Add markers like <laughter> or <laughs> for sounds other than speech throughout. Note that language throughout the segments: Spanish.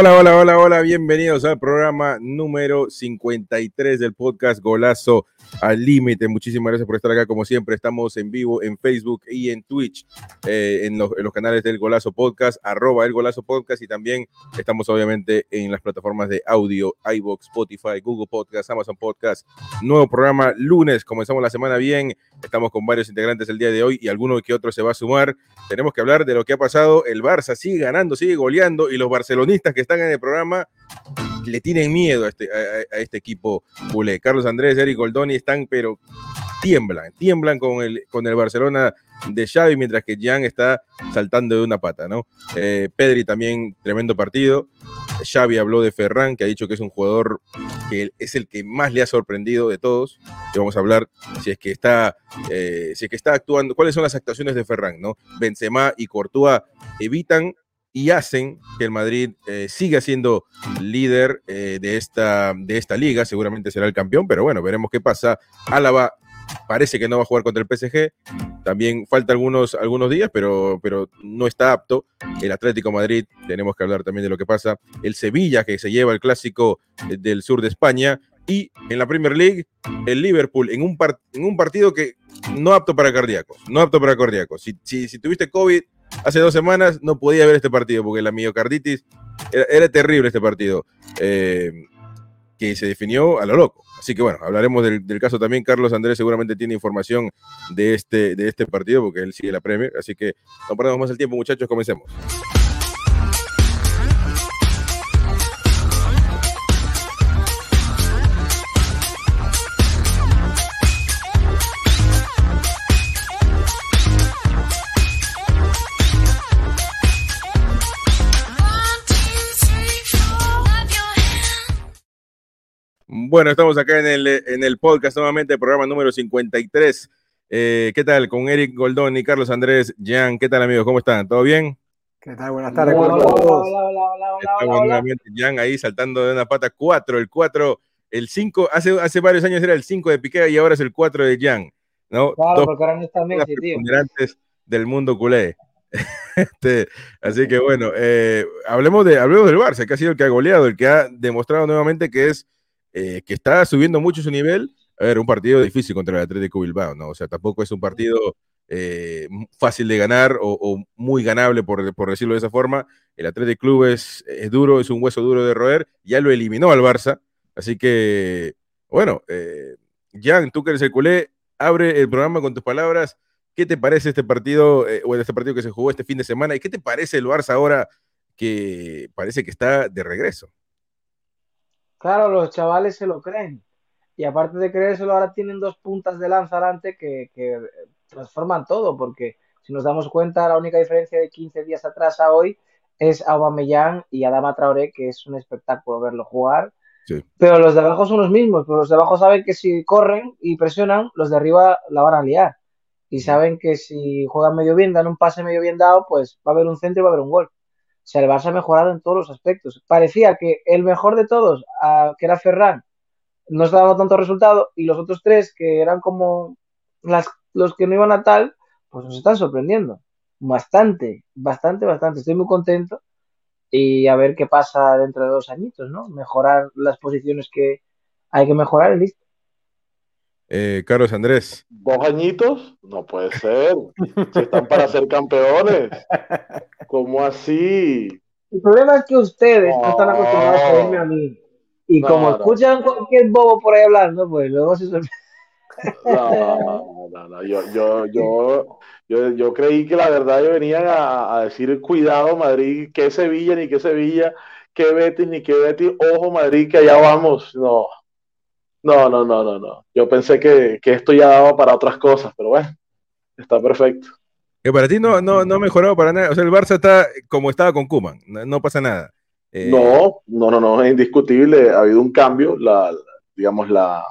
Hola, hola, hola, hola, bienvenidos al programa número 53 del podcast Golazo al Límite. Muchísimas gracias por estar acá, como siempre. Estamos en vivo en Facebook y en Twitch, eh, en, los, canales del Golazo Podcast, arroba el Golazo Podcast, y también estamos obviamente en las plataformas de audio, iBox, Spotify, Google Podcast, Amazon Podcast. Nuevo programa lunes, comenzamos la semana bien. Estamos con varios integrantes el día de hoy y alguno que otro se va a sumar. Tenemos que hablar de lo que ha pasado. El Barça sigue ganando, sigue goleando y los barcelonistas que están en el programa le tienen miedo a este, a, este equipo culé. Carlos Andrés, Eric Goldoni están, pero tiemblan, tiemblan con el, con el Barcelona de Xavi, mientras que Jan está saltando de una pata, ¿no? Eh, Pedri también, tremendo partido. Xavi habló de Ferran, que ha dicho que es un jugador que es el que más le ha sorprendido de todos. Y vamos a hablar si es que está, eh, si es que está actuando, cuáles son las actuaciones de Ferran, ¿no? Benzema y Courtois evitan y hacen que el Madrid eh, siga siendo líder eh, de, esta, de esta liga. Seguramente será el campeón, pero bueno, veremos qué pasa. Álava parece que no va a jugar contra el PSG. También falta algunos, algunos días, pero, pero no está apto. El Atlético Madrid, tenemos que hablar también de lo que pasa. El Sevilla, que se lleva el clásico del sur de España. Y en la Premier League, el Liverpool, en un, en un partido que no apto para cardíacos. No apto para cardíacos. Si, si, si tuviste COVID, hace dos semanas no podía ver este partido porque la miocarditis era, terrible este partido, eh, que se definió a lo loco. Así que bueno, hablaremos del, caso también. Carlos Andrés seguramente tiene información de este, de este partido porque él sigue la Premier. Así que no perdamos más el tiempo, muchachos, comencemos. Bueno, estamos acá en el, en el podcast nuevamente, programa número 53. Eh, ¿Qué tal? Con Eric Goldón y Carlos Andrés Jean. ¿Qué tal, amigos? ¿Cómo están? ¿Todo bien? ¿Qué tal? Buenas tardes. Hola, hola, hola, Estamos nuevamente Jean ahí saltando de una pata 4, el 4, el 5, hace, hace varios años era el 5 de Piqué y ahora es el 4 de Jean. ¿no? Claro, porque ahora no está Messi, tío. del mundo culé. <laughs> este, así que bueno, eh, hablemos, de, hablemos del Barça, que ha sido el que ha goleado, el que ha demostrado nuevamente que es eh, que está subiendo mucho su nivel. A ver, un partido difícil contra el Atlético Bilbao, ¿no? O sea, tampoco es un partido eh, fácil de ganar o, muy ganable, por, por, decirlo de esa forma. El Atlético Club es, duro, es un hueso duro de roer. Ya lo eliminó al Barça. Así que, bueno, eh, Jan, tú que eres el culé, abre el programa con tus palabras. ¿Qué te parece este partido, eh, o este partido que se jugó este fin de semana? ¿Y qué te parece el Barça ahora que parece que está de regreso? Claro, los chavales se lo creen. Y aparte de creérselo, ahora tienen dos puntas de lanza adelante que, transforman todo, porque si nos damos cuenta, la única diferencia de 15 días atrás a hoy es Aubameyang y Adama Traoré, que es un espectáculo verlo jugar. Pero los de abajo son los mismos, pero los de abajo saben que si corren y presionan, los de arriba la van a liar. Y saben que si juegan medio bien, dan un pase medio bien dado, pues va a haber un centro y va a haber un gol se el Barça ha mejorado en todos los aspectos. Parecía que el mejor de todos, que era Ferran, no estaba dando tanto resultado y los otros tres, que eran como las, los que no iban a tal, pues nos están sorprendiendo. Bastante, bastante, bastante. Estoy muy contento y a ver qué pasa dentro de dos añitos, ¿no? Mejorar las posiciones que hay que mejorar y listo. Eh, Carlos Andrés. ¿Dos añitos? No puede ser. Si están para ser campeones. ¿Cómo así? El problema es que ustedes no, están acostumbrados a oírme a mí. Y como escuchan cualquier bobo por ahí hablando, pues luego se sorprenden. No, no, no, yo, yo, yo, yo, yo creí que la verdad yo venían a, a, decir cuidado Madrid, que Sevilla ni que Sevilla, que Betis ni que Betis, ojo Madrid que allá vamos, no, no, no, no, no, no. Yo pensé que, que esto ya daba para otras cosas, pero bueno, está perfecto. Que para ti no, no, no ha mejorado para nada. O sea, el Barça está como estaba con Kuman, no, pasa nada. Eh, no, no, no, no, es indiscutible. Ha habido un cambio. La, digamos, la,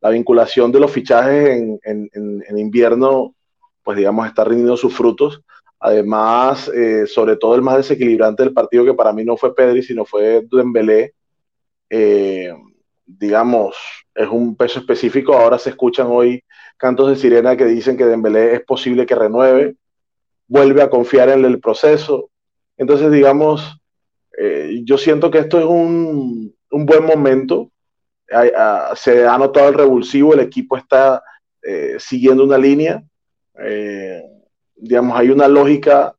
la vinculación de los fichajes en, en, en, invierno, pues digamos, está rindiendo sus frutos. Además, eh, sobre todo el más desequilibrante del partido, que para mí no fue Pedri, sino fue Dembélé. Eh, digamos, es un peso específico. Ahora se escuchan hoy cantos de sirena que dicen que Dembélé es posible que renueve, vuelve a confiar en el proceso. Entonces, digamos, eh, yo siento que esto es un, un buen momento. se ha notado el revulsivo, el equipo está eh, siguiendo una línea. Eh, digamos, hay una lógica.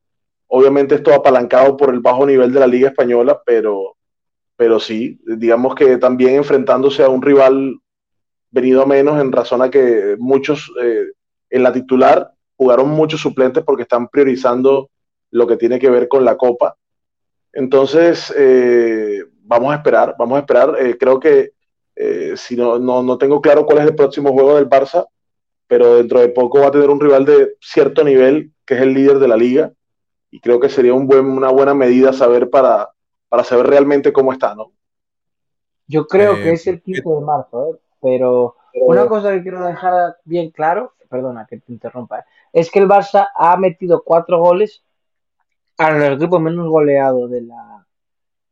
Obviamente, esto apalancado por el bajo nivel de la Liga Española, pero, pero sí, digamos que también enfrentándose a un rival venido a menos en razón a que muchos eh, en la titular jugaron muchos suplentes porque están priorizando lo que tiene que ver con la Copa. Entonces, eh, vamos a esperar, vamos a esperar. Eh, creo que si no, no, no, tengo claro cuál es el próximo juego del Barça, pero dentro de poco va a tener un rival de cierto nivel, que es el líder de la liga, y creo que sería un buen, una buena medida saber para, para saber realmente cómo está, ¿no? Yo creo que es el 15 de marzo, pero una cosa que quiero dejar bien claro, perdona que te interrumpa, es que el Barça ha metido cuatro goles al equipo menos goleado de la,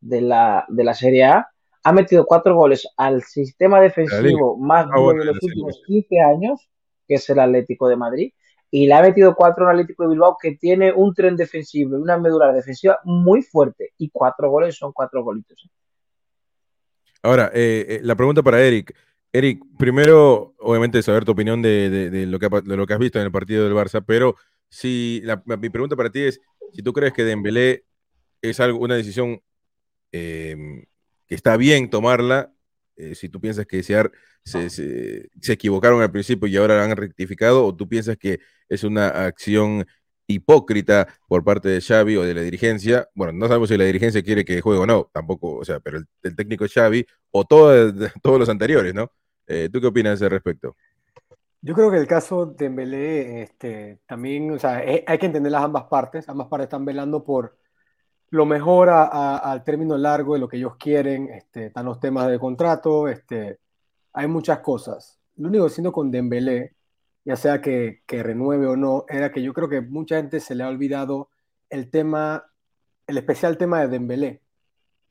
de la, de la Serie A. Ha metido cuatro goles al sistema defensivo más ah, bueno de los últimos 15 años, que es el Atlético de Madrid. Y le ha metido cuatro al Atlético de Bilbao, que tiene un tren defensivo y una medular defensiva muy fuerte. Y cuatro goles son cuatro golitos. Ahora, eh, eh, la pregunta para Eric. Eric, primero, obviamente, saber tu opinión de, lo que, lo que has visto en el partido del Barça, pero si mi pregunta para ti es, si tú crees que Dembélé es algo, una decisión que está bien tomarla, eh, si tú piensas que se, se, se, equivocaron al principio y ahora han rectificado, o tú piensas que es una acción hipócrita por parte de Xavi o de la dirigencia. Bueno, no sabemos si la dirigencia quiere que juegue o no, tampoco, o sea, pero el, técnico es Xavi o <laughs> todos los anteriores, ¿no? Eh, ¿Tú qué opinas al respecto? Yo creo que el caso de Dembélé, este, también, o sea, eh, hay que entender las ambas partes. Ambas partes están velando por lo mejor al término largo de lo que ellos quieren. Este, están los temas de contrato, este, hay muchas cosas. Lo único que siento con Dembélé, ya sea que, que renueve o no, era que yo creo que mucha gente se le ha olvidado el tema, el especial tema de Dembélé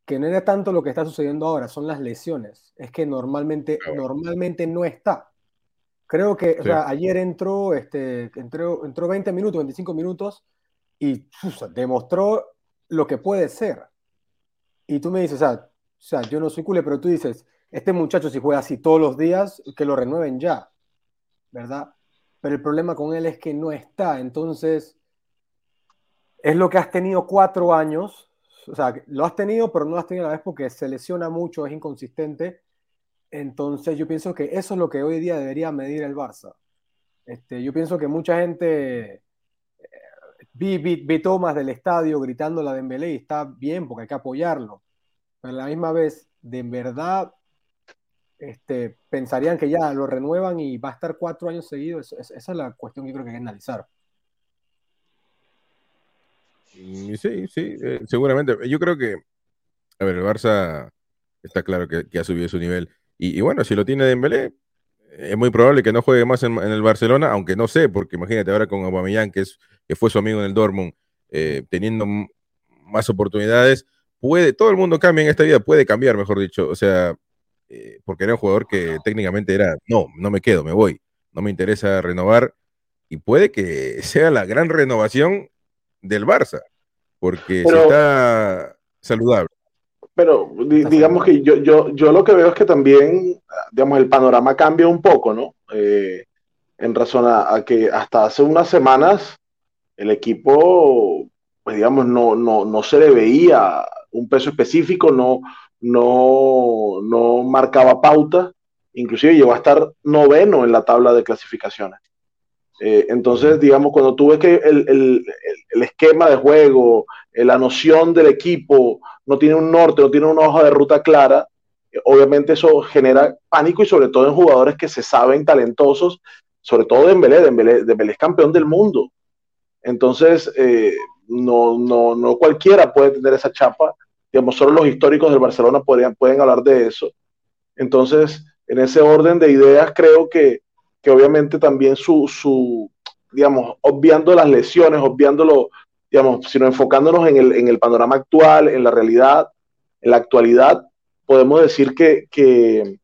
que no era tanto lo que está sucediendo ahora, son las lesiones. Es que normalmente, normalmente no está. Creo que, o sea, ayer entró, este, entró, entró 20 minutos, 25 minutos y demostró lo que puede ser. Y tú me dices, o sea, o sea, yo no soy culé, pero tú dices, este muchacho si juega así todos los días, que lo renueven ya, ¿verdad? Pero el problema con él es que no está. Entonces, es lo que has tenido cuatro años o sea, lo has tenido, pero no lo has tenido a la vez porque se lesiona mucho, es inconsistente. Entonces yo pienso que eso es lo que hoy día debería medir el Barça. Este, yo pienso que mucha gente eh, vi, vi, tomas del estadio gritando la Dembélé y está bien porque hay que apoyarlo. Pero a la misma vez, de verdad, este, pensarían que ya lo renuevan y va a estar cuatro años seguidos. esa es la cuestión que creo que hay que analizar. Mm, sí, sí, eh, seguramente. Yo creo que, a ver, el Barça está claro que, ha subido su nivel. Y, bueno, si lo tiene Dembélé, es muy probable que no juegue más en, el Barcelona, aunque no sé, porque imagínate ahora con Aubameyang, que, es, que fue su amigo en el Dortmund, eh, teniendo más oportunidades, puede, todo el mundo cambia en esta vida, puede cambiar, mejor dicho. O sea, eh, porque era un jugador que técnicamente era, no, no me quedo, me voy, no me interesa renovar. Y puede que <laughs> sea la gran renovación del Barça, porque está saludable. Pero digamos que yo, yo, yo lo que veo es que también, digamos, el panorama cambia un poco, ¿no? Eh, en razón a, que hasta hace unas semanas el equipo, pues digamos, no, no, no se le veía un peso específico, no, no, no marcaba pauta, inclusive llegó a estar noveno en la tabla de clasificaciones. Eh, entonces, digamos, cuando tú ves que el, esquema de juego, eh, la noción del equipo no tiene un norte, no tiene una hoja de ruta clara, eh, obviamente eso genera pánico y sobre todo en jugadores que se saben talentosos, sobre todo Dembélé, Dembélé, Dembélé es campeón del mundo. Entonces, eh, no, no, no cualquiera puede tener esa chapa. Digamos, solo los históricos del Barcelona podrían, pueden hablar de eso. Entonces, en ese orden de ideas, creo que, que obviamente también su, su, digamos, obviando las lesiones, obviándolo, digamos, sino enfocándonos en el, en el panorama actual, en la realidad, en la actualidad, podemos decir que, que,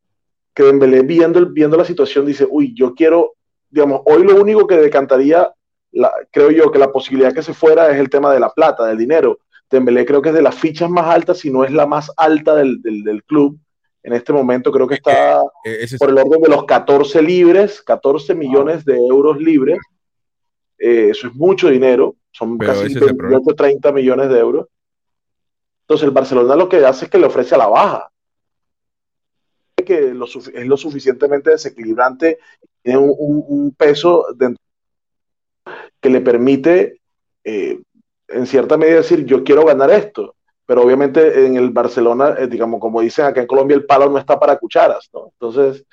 que Dembélé viendo, viendo la situación dice, uy, yo quiero, digamos, hoy lo único que decantaría, la, creo yo, que la posibilidad que se fuera es el tema de la plata, del dinero. Dembélé creo que es de las fichas más altas, si no es la más alta del, del, del club. En este momento creo que está Eh, es- por el orden de los 14 libres, 14 millones de euros libres. Eh, eso es mucho dinero, son Pero casi ese es el problema. 28, 30 millones de euros. Entonces el Barcelona lo que hace es que le ofrece a la baja. Que lo es lo suficientemente desequilibrante, tiene un, un- un peso dentro que le permite, eh, en cierta medida, decir, yo quiero ganar esto. Pero obviamente en el Barcelona, eh, digamos, como dicen acá en Colombia, el palo no está para cucharas, ¿no? Entonces,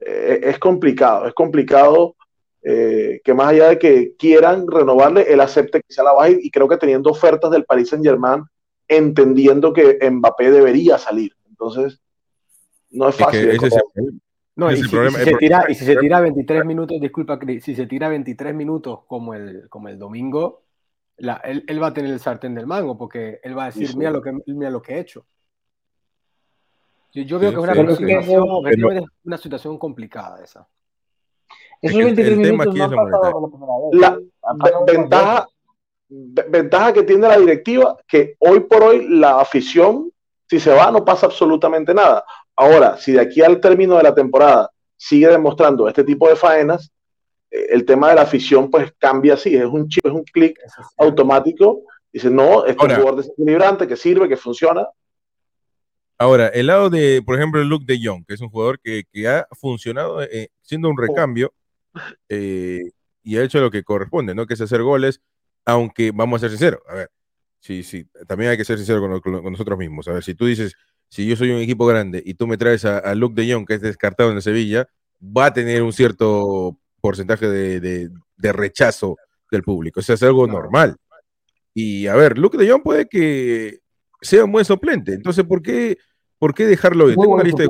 eh, es complicado, es complicado que más allá de que quieran renovarle, él acepte que sea la baja y, creo que teniendo ofertas del Paris Saint Germain, entendiendo que Mbappé debería salir. Entonces, no es es que fácil. de ese es el No, y si, es el problema. y si El se tira, y si se tira 23 minutos, disculpa, Cris, si se tira 23 minutos como el, como el domingo, la- él, él va a tener el sartén del mango porque él va a decir, Sí, mira lo que, mira lo que he hecho. Yo, yo veo Sí, que es una, sí, situación, una situación complicada esa. Es Esos que el- 23 el tema minutos aquí no es la la ventaja, ventaja que tiene la directiva, que hoy por hoy la afición, si se va, no pasa absolutamente nada. Ahora, si de aquí al término de la temporada sigue demostrando este tipo de faenas, eh, el tema de la afición pues cambia así, es un chip, es un clic automático. Dice, no, este es Ahora- un jugador desequilibrante que sirve, que funciona. Ahora, el lado de, por ejemplo, Luke de Jong, que es un jugador que, que ha funcionado eh, siendo un recambio eh, y ha hecho lo que corresponde, ¿no? Que es hacer goles, aunque vamos a ser sinceros, a ver, sí, sí, también hay que ser sincero con, con- con nosotros mismos. A ver, si tú dices, si yo soy un equipo grande y tú me traes a, a Luke de Jong, que es descartado en el Sevilla, va a tener un cierto porcentaje de, de- de rechazo del público. Eso es algo normal. Y a ver, Luke de Jong puede que sea un buen suplente. Entonces, ¿por qué, por qué dejarlo ir? Tengo una lista de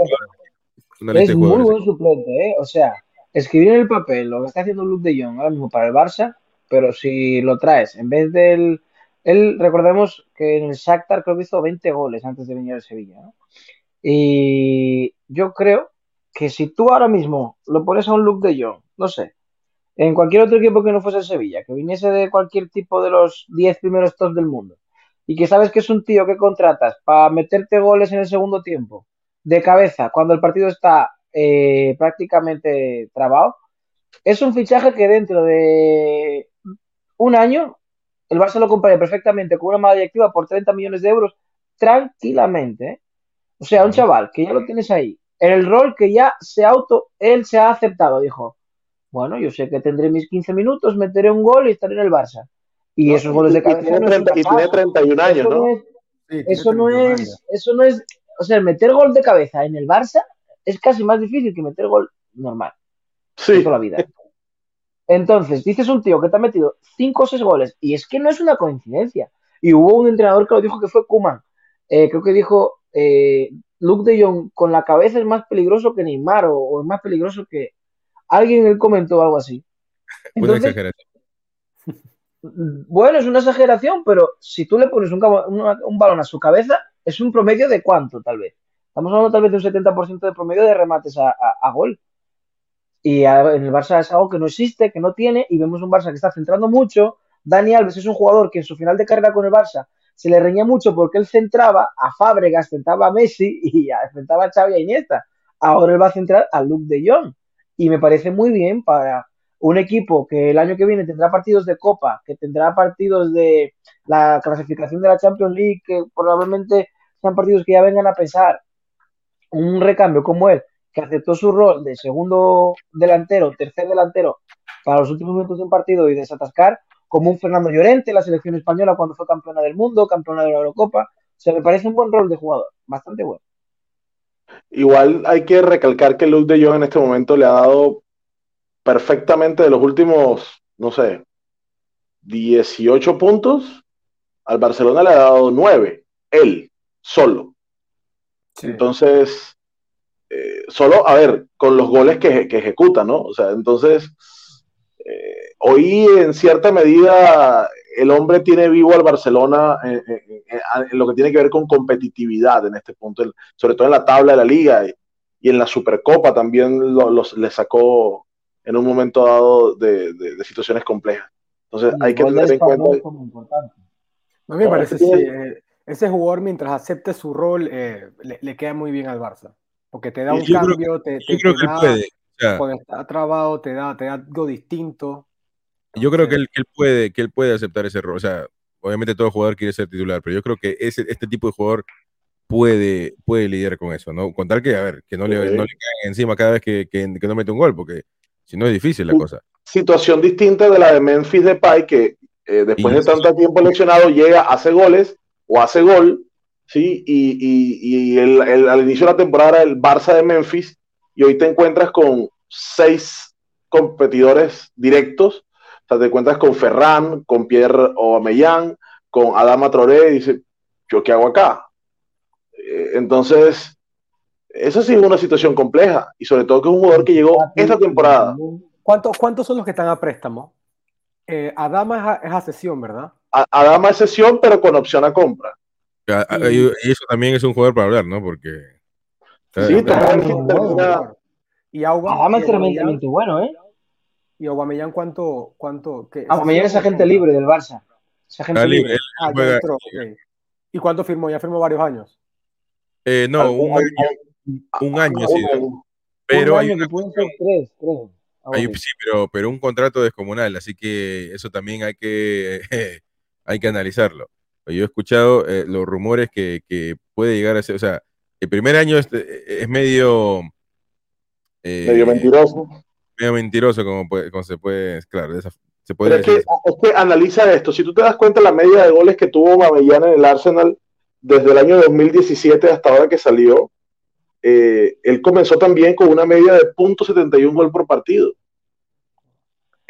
una lista Es de muy buen suplente, ¿eh? O sea, escribir en el papel lo que está haciendo Luke de Jong ahora mismo para el Barça, pero si lo traes, en vez del... Él, recordemos que en el Shakhtar creo que hizo 20 goles antes de venir al Sevilla, ¿no? Y yo creo que si tú ahora mismo lo pones a un Luke de Jong, no sé, en cualquier otro equipo que no fuese Sevilla, que viniese de cualquier tipo de los 10 primeros tops del mundo, y que sabes que es un tío que contratas para meterte goles en el segundo tiempo, de cabeza, cuando el partido está eh, prácticamente trabado, es un fichaje que dentro de un año el Barça lo compraría perfectamente con una mala directiva por 30 millones de euros tranquilamente. ¿eh? O sea, un chaval que ya lo tienes ahí, en el rol que ya se auto, él se ha aceptado, dijo, bueno, yo sé que tendré mis 15 minutos, meteré un gol y estaré en el Barça. Y ¿no? esos goles de y cabeza tiene no es 30 y tiene paja. 31 años, Eso ¿no? no es, Sí, eso no 31 es, años. eso no es, o sea, meter gol de cabeza en el Barça es casi más difícil que meter gol normal Sí, toda la vida. Entonces, dices un tío que te ha metido 5 o 6 goles, y es que no es una coincidencia. Y hubo un entrenador que lo dijo que fue Kuman. creo que dijo, eh, Luke de Jong con la cabeza es más peligroso que Neymar, o, o es más peligroso que... Alguien él comentó algo así. Una Entonces, exageración. <laughs> bueno, es una exageración, pero si tú le pones un, balón a su cabeza, es un promedio de cuánto, tal vez. Estamos hablando tal vez de un 70% de promedio de remates a, a- a gol. Y en el Barça es algo que no existe, que no tiene, y vemos un Barça que está centrando mucho. Dani Alves es un jugador que en su final de carrera con el Barça se le reñía mucho porque él centraba a Fábregas, centraba a Messi <laughs> y centraba a Xavi y a Iniesta. Ahora él va a centrar a Luke de Jong. Y me parece muy bien para un equipo que el año que viene tendrá partidos de Copa, que tendrá partidos de la clasificación de la Champions League, que probablemente sean partidos que ya vengan a pesar. Un recambio como él, que aceptó su rol de segundo delantero, tercer delantero para los últimos minutos de un partido y desatascar, como un Fernando Llorente, la selección española cuando fue campeona del mundo, campeona de la Eurocopa. O sea, me parece un buen rol de jugador, bastante bueno. Igual hay que recalcar que Luke de Jong en este momento le ha dado perfectamente de los últimos, no sé, 18 puntos, al Barcelona le ha dado 9, él, solo. Entonces, eh, solo, a ver, con los goles que, ejecuta, ¿no? O sea, entonces, eh, hoy en cierta medida el hombre tiene vivo al Barcelona en, lo que tiene que ver con competitividad en este punto, sobre todo en la tabla de la liga y, en la Supercopa también los, le sacó en un momento dado de, situaciones complejas. Entonces hay que tener en cuenta... A mí me parece que eh, ese jugador mientras acepte su rol le, queda muy bien al Barça. Porque te da un cambio, te, te, creo que da, puede. cuando está trabado, te da, te da algo distinto. Yo creo que él, que él, puede, que él puede aceptar ese rol. O sea, obviamente todo jugador quiere ser titular, pero yo creo que ese, este tipo de jugador puede, puede lidiar con eso, ¿no? Con tal que, a ver, que no le, no le caigan encima cada vez que, que, no mete un gol, porque si no es difícil la cosa. Situación distinta de la de Memphis Depay, que eh, después de tanto tiempo lesionado llega, hace goles o hace gol, ¿sí? Y, y, el, al inicio de la temporada el Barça de Memphis y hoy te encuentras con seis competidores directos, o sea, te encuentras con Ferran, con Pierre Aubameyang, con Adama Traoré, y dice, ¿yo qué hago acá? Eh, entonces, eso sí es una situación compleja, y sobre todo que es un jugador que llegó esta temporada. ¿Cuántos, cuántos son los que están a préstamo? Eh, Adama es a, sesión, ¿verdad? Adama es sesión, pero con opción a compra. Y, eso también es un jugador para hablar, ¿no? Porque. Sí, totalmente. Y Aubameyang es tremendamente bueno, ¿eh? ¿Y Aubameyang cuánto? cuánto qué, Aubameyang es agente libre del Barça. Es agente libre. ah, ¿Y cuánto firmó? ¿Ya firmó varios años? Eh, no, un año, un año ha sido. Pero un año hay que tres, tres. sí, pero, pero un contrato descomunal, así que eso también hay que, <laughs> hay que analizarlo. Yo he escuchado eh, los rumores que, puede llegar a ser, o sea, el primer año es, medio... Eh, medio mentiroso. Medio mentiroso, como, se puede, claro, se puede decir. Es que, analiza esto, si tú te das cuenta la media de goles que tuvo Mavellana en el Arsenal desde el año 2017 hasta ahora que salió, eh, él comenzó también con una media de .71 gol por partido.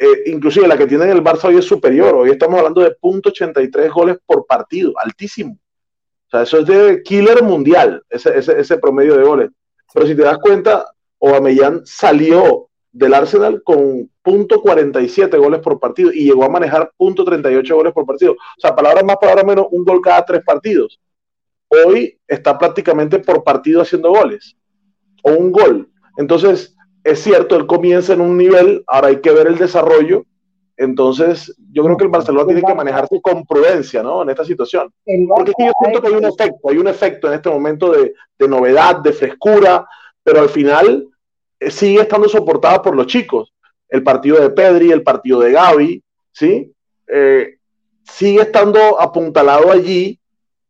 Eh, inclusive la que tiene en el Barça hoy es superior. Hoy estamos hablando de .83 goles por partido, altísimo. O sea, eso es de killer mundial, ese, ese, promedio de goles. Pero si te das cuenta, Aubameyang salió del Arsenal con .47 goles por partido y llegó a manejar .38 goles por partido. O sea, palabras más, palabras menos, un gol cada tres partidos. Hoy está prácticamente por partido haciendo goles. O un gol. Entonces, es cierto, él comienza en un nivel, ahora hay que ver el desarrollo. Entonces, yo creo que el Barcelona tiene que manejarse con prudencia, ¿no? En esta situación. Porque yo siento que hay un efecto, hay un efecto en este momento de, novedad, de frescura, pero al final eh, sigue estando soportada por los chicos. El partido de Pedri, el partido de Gaby, ¿sí? Eh, sigue estando apuntalado allí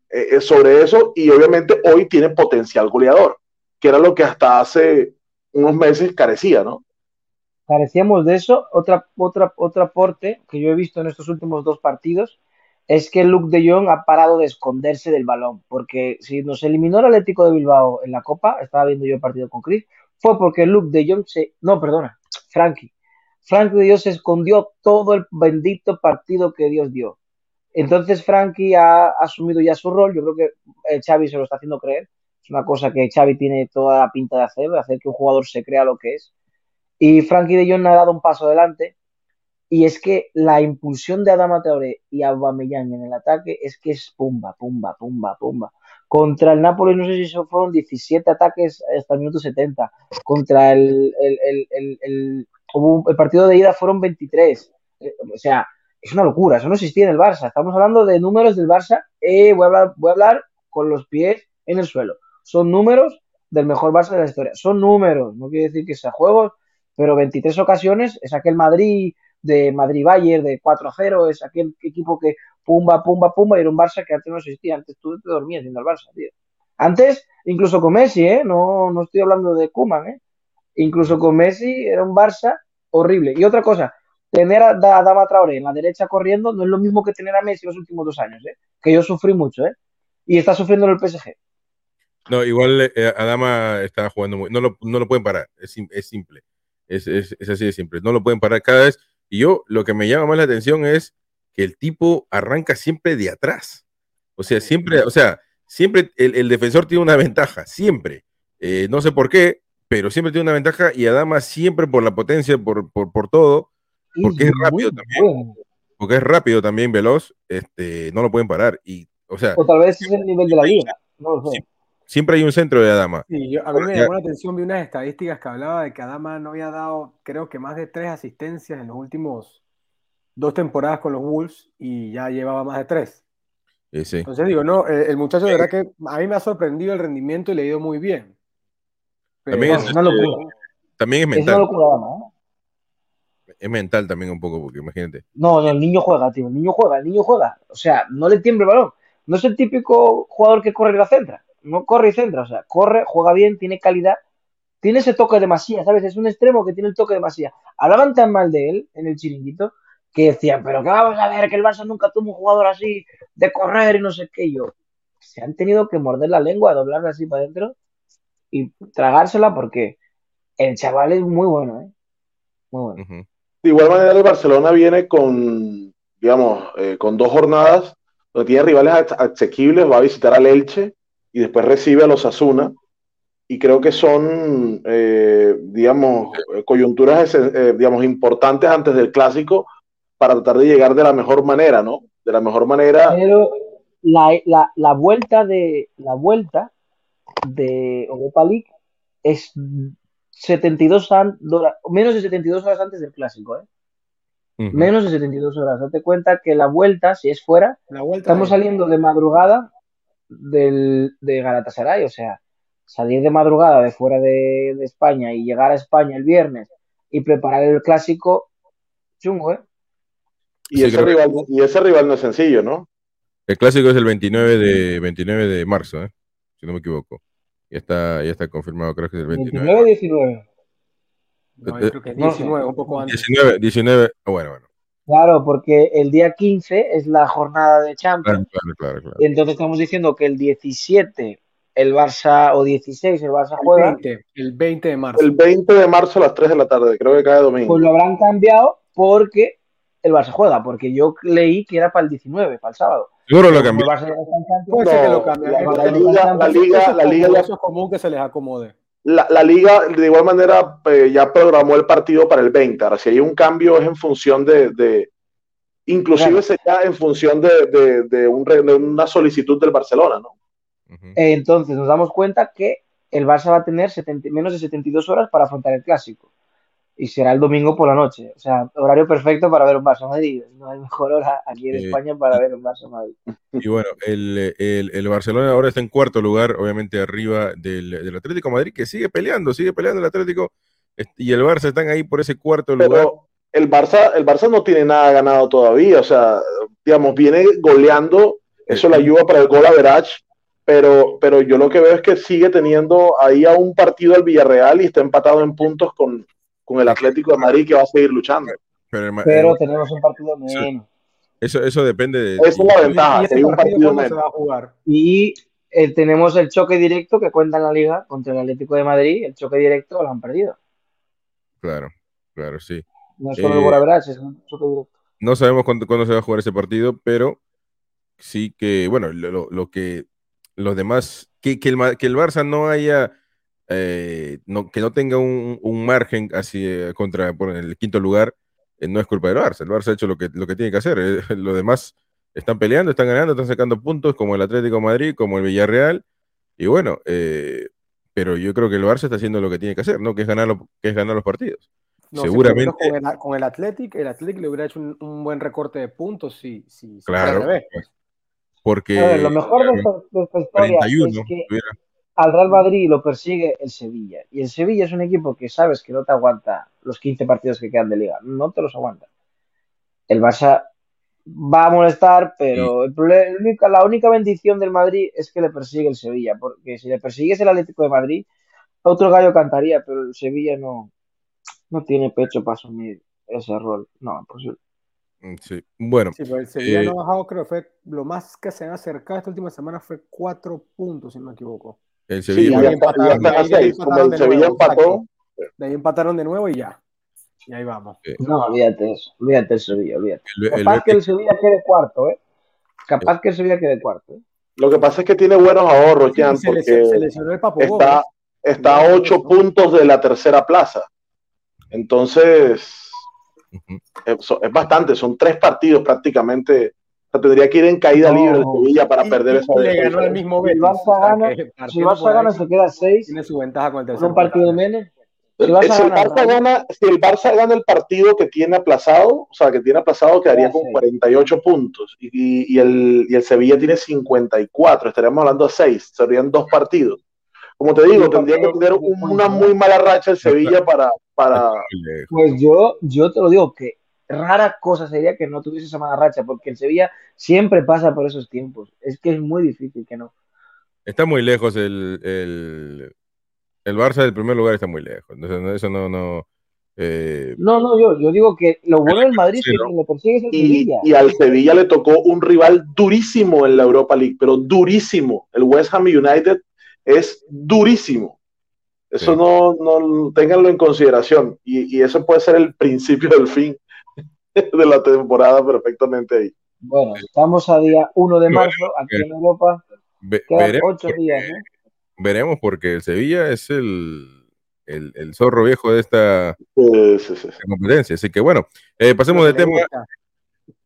eh, sobre eso y obviamente hoy tiene potencial goleador, que era lo que hasta hace unos meses carecía, ¿no? Carecíamos de eso. Otra, otra, otro aporte que yo he visto en estos últimos dos partidos es que Luke de Jong ha parado de esconderse del balón, porque si nos eliminó el Atlético de Bilbao en la Copa, estaba viendo yo el partido con Chris, fue porque Luke de Jong se... No, perdona, Frankie. Frankie de Jong se escondió todo el bendito partido que Dios dio. Entonces Frankie ha asumido ya su rol, yo creo que Xavi se lo está haciendo creer, una cosa que Xavi tiene toda la pinta de hacer, de hacer que un jugador se crea lo que es. Y Frankie de Jong ha dado un paso adelante. Y es que la impulsión de Adama Traoré y Aubameyang en el ataque es que es pumba, pumba, pumba, pumba. Contra el Napoli, no sé si fueron 17 ataques hasta el minuto 70. Contra el, el, el, el, partido de ida fueron 23. Eh, o sea, es una locura, eso no existía en el Barça. Estamos hablando de números del Barça. Eh, voy, a hablar, voy a hablar con los pies en el suelo son números del mejor Barça de la historia. Son números, no quiere decir que sea juegos, pero 23 ocasiones es aquel Madrid de Madrid-Bayern de 4-0, es aquel equipo que pumba, pumba, pumba, y era un Barça que antes no existía, antes tú te dormías viendo el Barça, tío. Antes, incluso con Messi, ¿eh? No, no estoy hablando de Kuman, ¿eh? Incluso con Messi era un Barça horrible. Y otra cosa, tener a, Dama Traoré en la derecha corriendo no es lo mismo que tener a Messi los últimos dos años, ¿eh? Que yo sufrí mucho, ¿eh? Y está sufriendo en el PSG. No, igual eh, Adama está jugando muy. No lo, no lo pueden parar. Es, es simple. Es, es, es, así de simple. No lo pueden parar cada vez. Y yo, lo que me llama más la atención es que el tipo arranca siempre de atrás. O sea, siempre, o sea, siempre el, defensor tiene una ventaja, siempre. Eh, no sé por qué, pero siempre tiene una ventaja y Adama siempre por la potencia, por, por, todo, porque es rápido también. Porque es rápido también, veloz, este, no lo pueden parar. Y, o sea, o tal vez es el nivel de la liga. No lo sé siempre hay un centro de Adama. Sí, a mí me llamó la atención, vi unas estadísticas que hablaba de que Adama no había dado, creo que más de tres asistencias en los últimos dos temporadas con los Wolves y ya llevaba más de tres. Sí, Entonces digo, no, el, muchacho de verdad que a mí me ha sorprendido el rendimiento y le ha ido muy bien. también, es, también, es, mental. Es, es mental también un poco, porque imagínate. No, no, el niño juega, tío, el niño juega, el niño juega. O sea, no le tiemble el balón. No es el típico jugador que corre y la centra no corre y centra, o sea, corre, juega bien, tiene calidad, tiene ese toque de masía, ¿sabes? Es un extremo que tiene el toque de masía. Hablaban tan mal de él en el chiringuito que decían, pero ¿qué vamos a ver? Que el Barça nunca tuvo un jugador así de correr y no sé qué. yo, se han tenido que morder la lengua, doblarla así para adentro y tragársela porque el chaval es muy bueno, ¿eh? Muy bueno. De igual manera, el Barcelona viene con, digamos, eh, con dos jornadas donde tiene rivales asequibles, va a visitar al Elche y después recibe a los Asuna. Y creo que son, eh, digamos, coyunturas, eh, digamos, importantes antes del clásico para tratar de llegar de la mejor manera, ¿no? De la mejor manera. Pero la, la vuelta de la vuelta de Europa League es 72 horas, menos de 72 horas antes del clásico, ¿eh? Menos de 72 horas. Date cuenta que la vuelta, si es fuera, la vuelta estamos saliendo de madrugada del, de Galatasaray, o sea, salir de madrugada de fuera de, España y llegar a España el viernes y preparar el clásico, chungo, ¿eh? Y, ese, rival, y ese rival no es sencillo, ¿no? El clásico es el 29 de, 29 de marzo, ¿eh? si no me equivoco. Ya está, ya está confirmado, creo que es el 29. 29 19. No, yo creo que es 19, un poco antes. 19, 19, bueno, bueno. Claro, porque el día 15 es la jornada de Champions. Claro, claro, y entonces estamos diciendo que el 17 el Barça, o 16 el Barça juega. El 20, de marzo. El 20 de marzo a las 3 de la tarde, creo que cae domingo. Pues lo habrán cambiado porque el Barça juega, porque yo leí que era para el 19, para el sábado. Seguro lo cambió. Puede ser que lo cambie. La, liga, la liga, la liga, eso es común que se les acomode. La, la, liga de igual manera eh, ya programó el partido para el 20. Ahora, si hay un cambio es en función de, de inclusive sería en función de, de, de, un, de, una solicitud del Barcelona, ¿no? entonces nos damos cuenta que el Barça va a tener 70, menos de 72 horas para afrontar el clásico. Y será el domingo por la noche. O sea, horario perfecto para ver un Barça Madrid. No hay mejor hora aquí en eh, España para ver un Barça Madrid. Y bueno, el, el, el, Barcelona ahora está en cuarto lugar, obviamente arriba del, del, Atlético Madrid, que sigue peleando, sigue peleando el Atlético. Y el Barça están ahí por ese cuarto lugar. El Barça, el Barça no tiene nada ganado todavía. O sea, digamos, viene goleando. Eso le ayuda para el gol a Verage pero, pero yo lo que veo es que sigue teniendo ahí a un partido al Villarreal y está empatado en puntos con, con el Atlético de Madrid que va a seguir luchando. Pero, tenemos un partido menos. Eso, eso depende de. Esa es la ventaja, y, un partido menos. Se va a jugar. Y eh, tenemos el choque directo que cuenta en la liga contra el Atlético de Madrid. El choque directo lo han perdido. Claro, claro, sí. No es solo eh, es un choque directo. No sabemos cuándo, cuándo, se va a jugar ese partido, pero sí que, bueno, lo, lo que los demás, que, que, el, que el Barça no haya, eh, no, que no tenga un, un margen así eh, contra por el quinto lugar, eh, no es culpa del Barça. El Barça ha hecho lo que, lo que tiene que hacer. <laughs> los demás están peleando, están ganando, están sacando puntos, como el Atlético Madrid, como el Villarreal. Y bueno, pero yo creo que el Barça está haciendo lo que tiene que hacer, ¿no? Que es ganar, que es ganar los partidos. Seguramente. con, el, con el Atlético, el Atlético le hubiera hecho un, buen recorte de puntos si, si, claro, porque lo mejor de esta, historia es que al Real Madrid lo persigue el Sevilla. Y el Sevilla es un equipo que sabes que no te aguanta los 15 partidos que quedan de liga. No te los aguanta. El Barça va a molestar, pero el la única bendición del Madrid es que le persigue el Sevilla. Porque si le persigues el Atlético de Madrid, otro gallo cantaría, pero el Sevilla no, no tiene pecho para asumir ese rol. No, imposible. Mm, sí, bueno. Sí, el Sevilla no ha bajado, creo que fue lo más que se han acercado esta última semana fue cuatro puntos, si no me equivoco. El Sevilla, sí, empataron, de, ahí empataron de nuevo y ya. Y ahí vamos. No, olvídate eso. Olvídate el Sevilla, olvídate. El- el Capaz que el Sevilla quede cuarto, ¿eh? Capaz que el Sevilla quede cuarto. ¿eh? Lo que pasa es que tiene buenos ahorros, Jan, porque se lesionó el Papo está, está a ocho puntos de la tercera plaza. Entonces, es bastante, son tres partidos prácticamente. O sea, tendría que ir en caída No. libre el Sevilla para Y- perder y esa le ganó el mismo Si Betis. Si Barça gana, se queda a 6 tiene su ventaja con el tercer un partido menos. Si el Barça Si el gana, Barça gana, si el Barça gana el partido que tiene aplazado, o sea, que tiene aplazado, quedaría con sé. 48 puntos. Y, y- y el, y el Sevilla tiene 54. Estaríamos hablando de 6. Serían dos partidos. Como te digo, tendría que tener una muy mala racha el Sevilla para, para. Pues yo, yo te lo digo que rara cosa sería que no tuviese esa mala racha, porque el Sevilla siempre pasa por esos tiempos. Es que es muy difícil que no. Está muy lejos el, el, el Barça del primer lugar está muy lejos. Entonces, no- eso no, no eh, No, no, yo, yo digo que lo bueno del Madrid Sí, es ¿no? que lo persigue es el y, Sevilla. y al Sevilla le tocó un rival durísimo en la Europa League, pero durísimo. El West Ham United es durísimo. Eso Sí. no, no tenganlo en consideración. Y, y eso puede ser el principio del fin <laughs> de la temporada perfectamente ahí. Bueno, estamos a día 1 de Bueno, marzo, aquí en Europa ve- quedan veremos, 8 porque, días, ¿no? veremos porque el Sevilla es el, el, el zorro viejo de esta Sí, sí, sí. competencia. Así que bueno, eh, pasemos de tema. gusta.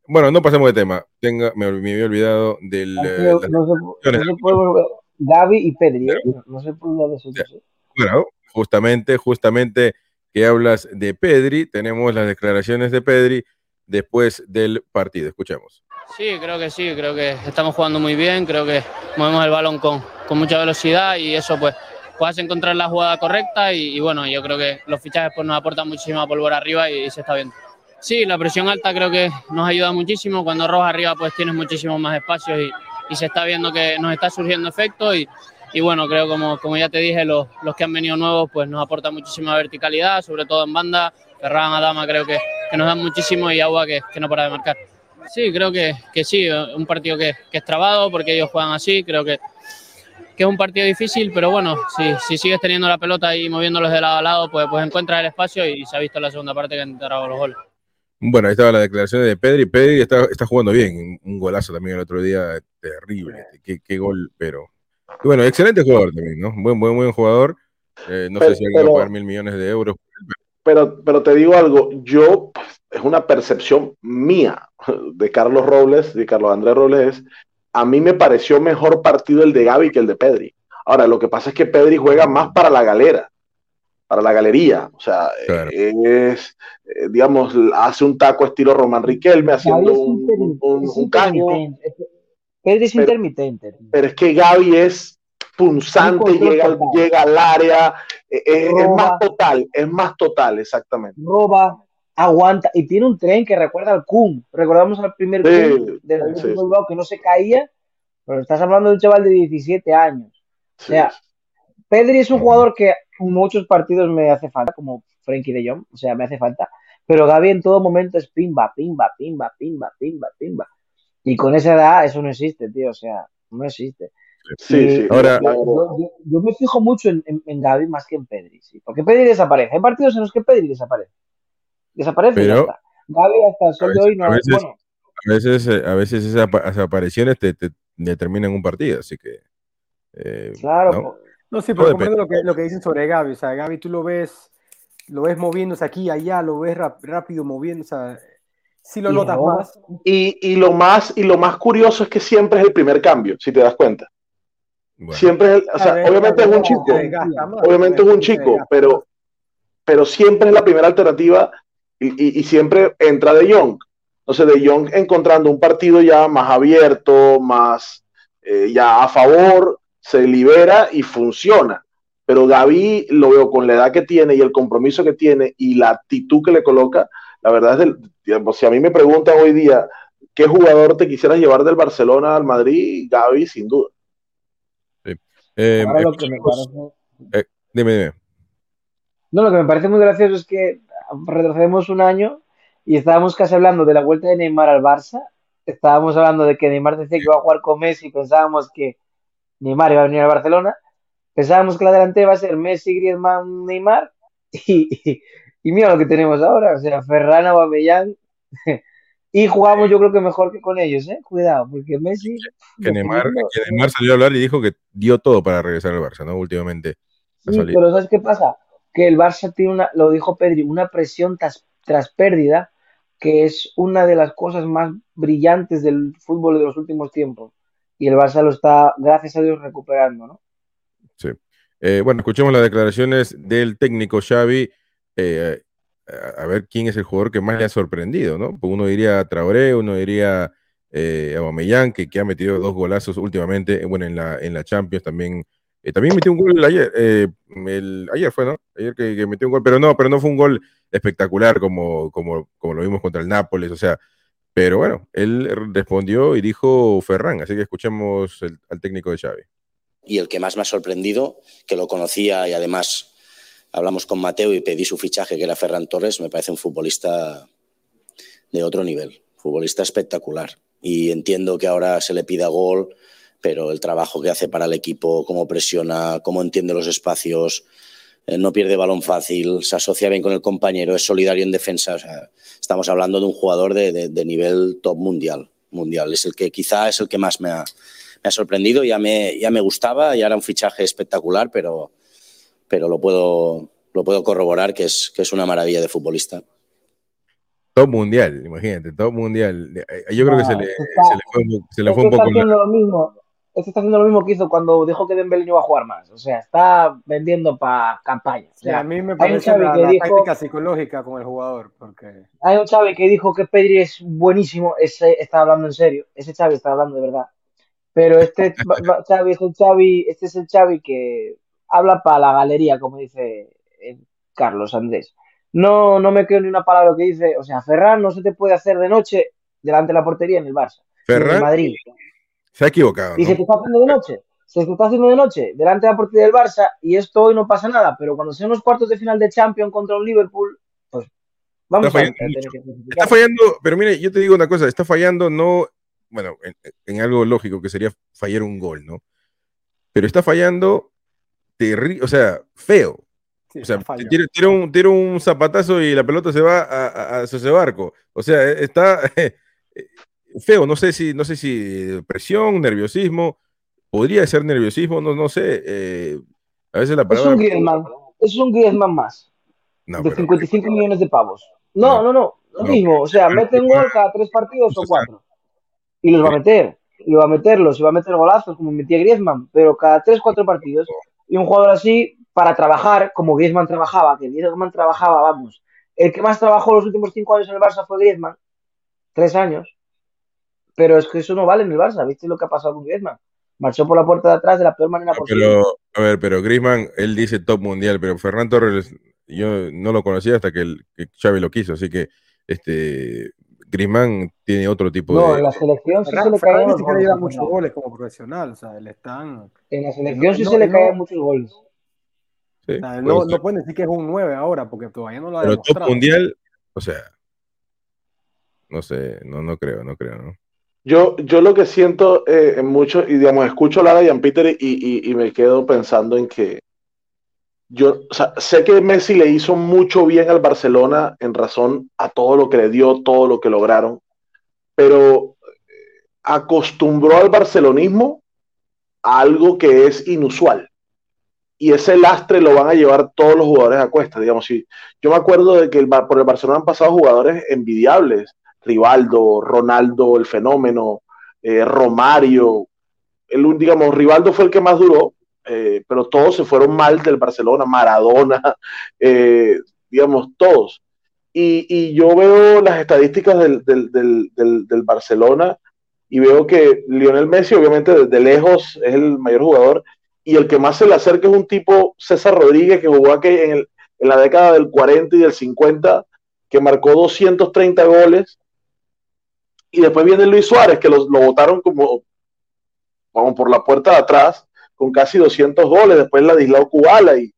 Bueno, no pasemos de tema. Tenga, me, me había olvidado del. Es eh, no, se, no se puede volver. Gaby y Pedri, ¿eh? No, no se puede de ¿eh? Bueno, justamente, justamente que hablas de Pedri, tenemos las declaraciones de Pedri después del partido. Escuchemos. Sí, creo que sí, creo que estamos jugando muy bien, creo que movemos el balón con, con mucha velocidad y eso pues puedes encontrar la jugada correcta y, y bueno, yo creo que los fichajes pues nos aportan muchísima pólvora arriba y, se está viendo. Sí, la presión alta creo que nos ayuda muchísimo, cuando rojas arriba pues tienes muchísimos más espacios y, y se está viendo que nos está surgiendo efecto y, y bueno, creo como, como ya te dije, los, los que han venido nuevos pues nos aportan muchísima verticalidad, sobre todo en banda, Ferran, Adama creo que, que nos dan muchísimo y Agua que, que no para de marcar. Sí, creo que, que sí, un partido que, que, es trabado porque ellos juegan así, creo que, que es un partido difícil, pero bueno, si, si, sigues teniendo la pelota y moviéndolos de lado a lado, pues, pues encuentras el espacio y se ha visto en la segunda parte que han entrado los goles. Bueno, ahí estaba la declaración de Pedri. Pedri está, está jugando bien, un golazo también el otro día, terrible, qué, qué gol, pero... Y bueno, excelente jugador también, ¿no? Buen, buen, buen jugador. Eh, no pero, sé si alguien va a pagar mil millones de euros. Pero, pero te digo algo, yo, es una percepción mía de Carlos Robles, de Carlos Andrés Robles, es, a mí me pareció mejor partido el de Gaby que el de Pedri. Ahora, lo que pasa es que Pedri juega más para la galera, para la galería, o sea, claro. es, digamos, hace un taco estilo Román Riquelme, haciendo un, un, un caño. Pedri es intermitente. Pero, pero es que Gaby es punzante, llega, llega, al área, es, es, más total, es más total, exactamente. Roba, aguanta, y tiene un tren que recuerda al Kun. Recordamos al primer sí, Kun del sí, Bilbao que no se caía, pero estás hablando de un chaval de 17 años. Sí. O sea, Pedri es un jugador que en muchos partidos me hace falta, como Frenkie de Jong, o sea, me hace falta, pero Gaby en todo momento es pimba, pimba, pimba, pimba, pimba, pimba. Y con esa edad eso no existe, tío, o sea, no existe. Sí, y, sí. Ahora, yo, yo, yo, me fijo mucho en, en, en, Gaby más que en Pedri, sí, porque Pedri desaparece. Hay partidos en los que Pedri desaparece. Desaparece pero, y ya está. Gaby hasta el sol veces, de hoy no a veces, bueno. A veces, eh, a veces esas apariciones te, te determinan un partido, así que. Eh, claro. ¿no? no, sí, pero comprendo lo que, lo que dicen sobre Gaby. O sea, Gaby tú lo ves, lo ves moviéndose aquí, allá, lo ves rap, rápido moviéndose. O sea, sí lo Y notas no. más. Y, y, lo más, y lo más curioso es que siempre es el primer cambio, si te das cuenta. Bueno. Siempre es, o sea, ver, obviamente es un chico, más, obviamente es un chico, pero, pero siempre es la primera alternativa y, y, y, siempre entra De Jong. Entonces De Jong encontrando un partido ya más abierto, más eh, ya a favor, se libera y funciona. Pero Gaby lo veo con la edad que tiene y el compromiso que tiene y la actitud que le coloca, la verdad es, del, digamos, si a mí me preguntan hoy día qué jugador te quisieras llevar del Barcelona al Madrid, Gaby sin duda. Sí. Eh, Ahora lo que me parece... eh, dime, dime. No, lo que me parece muy gracioso es que retrocedemos un año y estábamos casi hablando de la vuelta de Neymar al Barça. Estábamos hablando de que Neymar decía que iba a jugar con Messi y pensábamos que Neymar iba a venir al Barcelona. Pensábamos que la delantera iba a ser Messi, Griezmann, Neymar <laughs> y, y, Y mira lo que tenemos ahora, o sea, Ferran Aubameyang <laughs> y jugamos yo creo que mejor que con ellos, ¿eh? Cuidado, porque Messi... Que Neymar, que Neymar salió a hablar y dijo que dio todo para regresar al Barça, ¿no? Últimamente. Sí, pero ¿sabes qué pasa? Que el Barça tiene una, lo dijo Pedri, una presión tras, tras pérdida que es una de las cosas más brillantes del fútbol de los últimos tiempos. Y el Barça lo está, gracias a Dios, recuperando, ¿no? Sí. Eh, bueno, escuchemos las declaraciones del técnico Xavi. Eh, a ver quién es el jugador que más le ha sorprendido, ¿no? Pues uno diría Traoré, uno diría eh, Aubameyang, que, que, ha metido dos golazos últimamente, bueno, en la, en la Champions también. Eh, también metió un gol ayer, el, ayer fue, ¿no? Ayer que, metió un gol, pero no, pero no fue un gol espectacular como, como, como lo vimos contra el Nápoles, o sea, pero bueno, él respondió y dijo Ferran, así que escuchemos al técnico de Xavi. Y el que más me ha sorprendido, que lo conocía y además hablamos con Mateo y pedí su fichaje, que era Ferran Torres, me parece un futbolista de otro nivel, futbolista espectacular. Y entiendo que ahora se le pida gol, pero el trabajo que hace para el equipo, cómo presiona, cómo entiende los espacios, eh, no pierde balón fácil, se asocia bien con el compañero, es solidario en defensa. estamos hablando de un jugador de, nivel top mundial, mundial. Es el que quizá es el que más me ha, sorprendido. Ya me, ya me gustaba, ya era un fichaje espectacular, pero, pero lo puedo, lo puedo corroborar que es, que es una maravilla de futbolista. Top mundial, imagínate, top mundial. Eh, yo creo que se le, se le fue, un poco. Lo mismo este está haciendo lo mismo que hizo cuando dijo que Dembélé no iba a jugar más. O sea, está vendiendo para campaña. a mí me parece la, que táctica psicológica con el jugador. Porque... Hay un Xavi que dijo que Pedri es buenísimo. Ese está hablando en serio. Ese Xavi está hablando de verdad. Pero este <laughs> Xavi es el Xavi, este es el Xavi que habla para la galería, como dice eh, Carlos Andrés. No, no me creo ni una palabra que dice. O sea, Ferran no se te puede hacer de noche delante de la portería en el Barça. Ferran. En Madrid. Se ha equivocado. Y se te está haciendo de noche. Se está haciendo de noche delante de la partida del Barça y esto hoy no pasa nada, pero cuando sean los cuartos de final de Champions contra un Liverpool, pues vamos está fallando, a Está fallando, pero mire, yo te digo una cosa, está fallando no, bueno, en, algo lógico que sería fallar un gol, ¿no? Pero está fallando, o sea, feo. o sea, tira, un, un, zapatazo y la pelota se va a, a, ese barco. O sea, está <laughs> feo, no sé si, no sé si presión, nerviosismo, podría ser nerviosismo, no, no sé. Eh, a veces la palabra. Es un Griezmann, es un Griezmann más. de 55 millones de pavos. No, no, no, lo mismo. O sea, meten gol cada tres partidos o cuatro. Y los va a meter. Y va a meterlos, y va a meter golazos, como metía Griezmann, pero cada tres, cuatro partidos. Y un jugador así, para trabajar, como Griezmann trabajaba, que Griezmann trabajaba, vamos. El que más trabajó los últimos cinco años en el Barça fue Griezmann, tres años. Pero es que eso no vale en el Barça. ¿Viste lo que ha pasado con Griezmann? Marchó por la puerta de atrás de la peor manera posible. Pero, a ver, pero Griezmann, él dice top mundial, pero Ferran Torres, yo no lo conocía hasta que, el, que Xavi lo quiso, así que este Griezmann tiene otro tipo de. No, en la selección sí se le caen muchos, muchos goles como profesional, o sea, él está. En la selección sí se le caen muchos goles. Sí, no, no pueden decir que es un 9 ahora, porque todavía no lo ha pero top mundial, o sea, no sé, no, no creo, no creo, ¿no? Yo, yo lo que siento eh, en mucho, y digamos, escucho a y a Peter y, me quedo pensando en que yo sé que Messi le hizo mucho bien al Barcelona en razón a todo lo que le dio, todo lo que lograron, pero eh, acostumbró al barcelonismo a algo que es inusual. Y ese lastre lo van a llevar todos los jugadores a cuesta. Digamos, si, yo me acuerdo de que por el Barcelona han pasado jugadores envidiables Rivaldo, Ronaldo, el fenómeno, eh, Romario. El, digamos, Rivaldo fue el que más duró, eh, pero todos se fueron mal del Barcelona, Maradona, <laughs> eh, digamos, todos. Y, yo veo las estadísticas del, Barcelona y veo que Lionel Messi, obviamente, desde lejos es el mayor jugador y el que más se le acerca es un tipo, César Rodríguez, que jugó aquí en, en la década del 40 y del 50, que marcó 230 goles y después viene Luis Suárez, que lo, votaron como, vamos, por la puerta de atrás, con casi 200 goles. Después la Dislao Kubala. Y,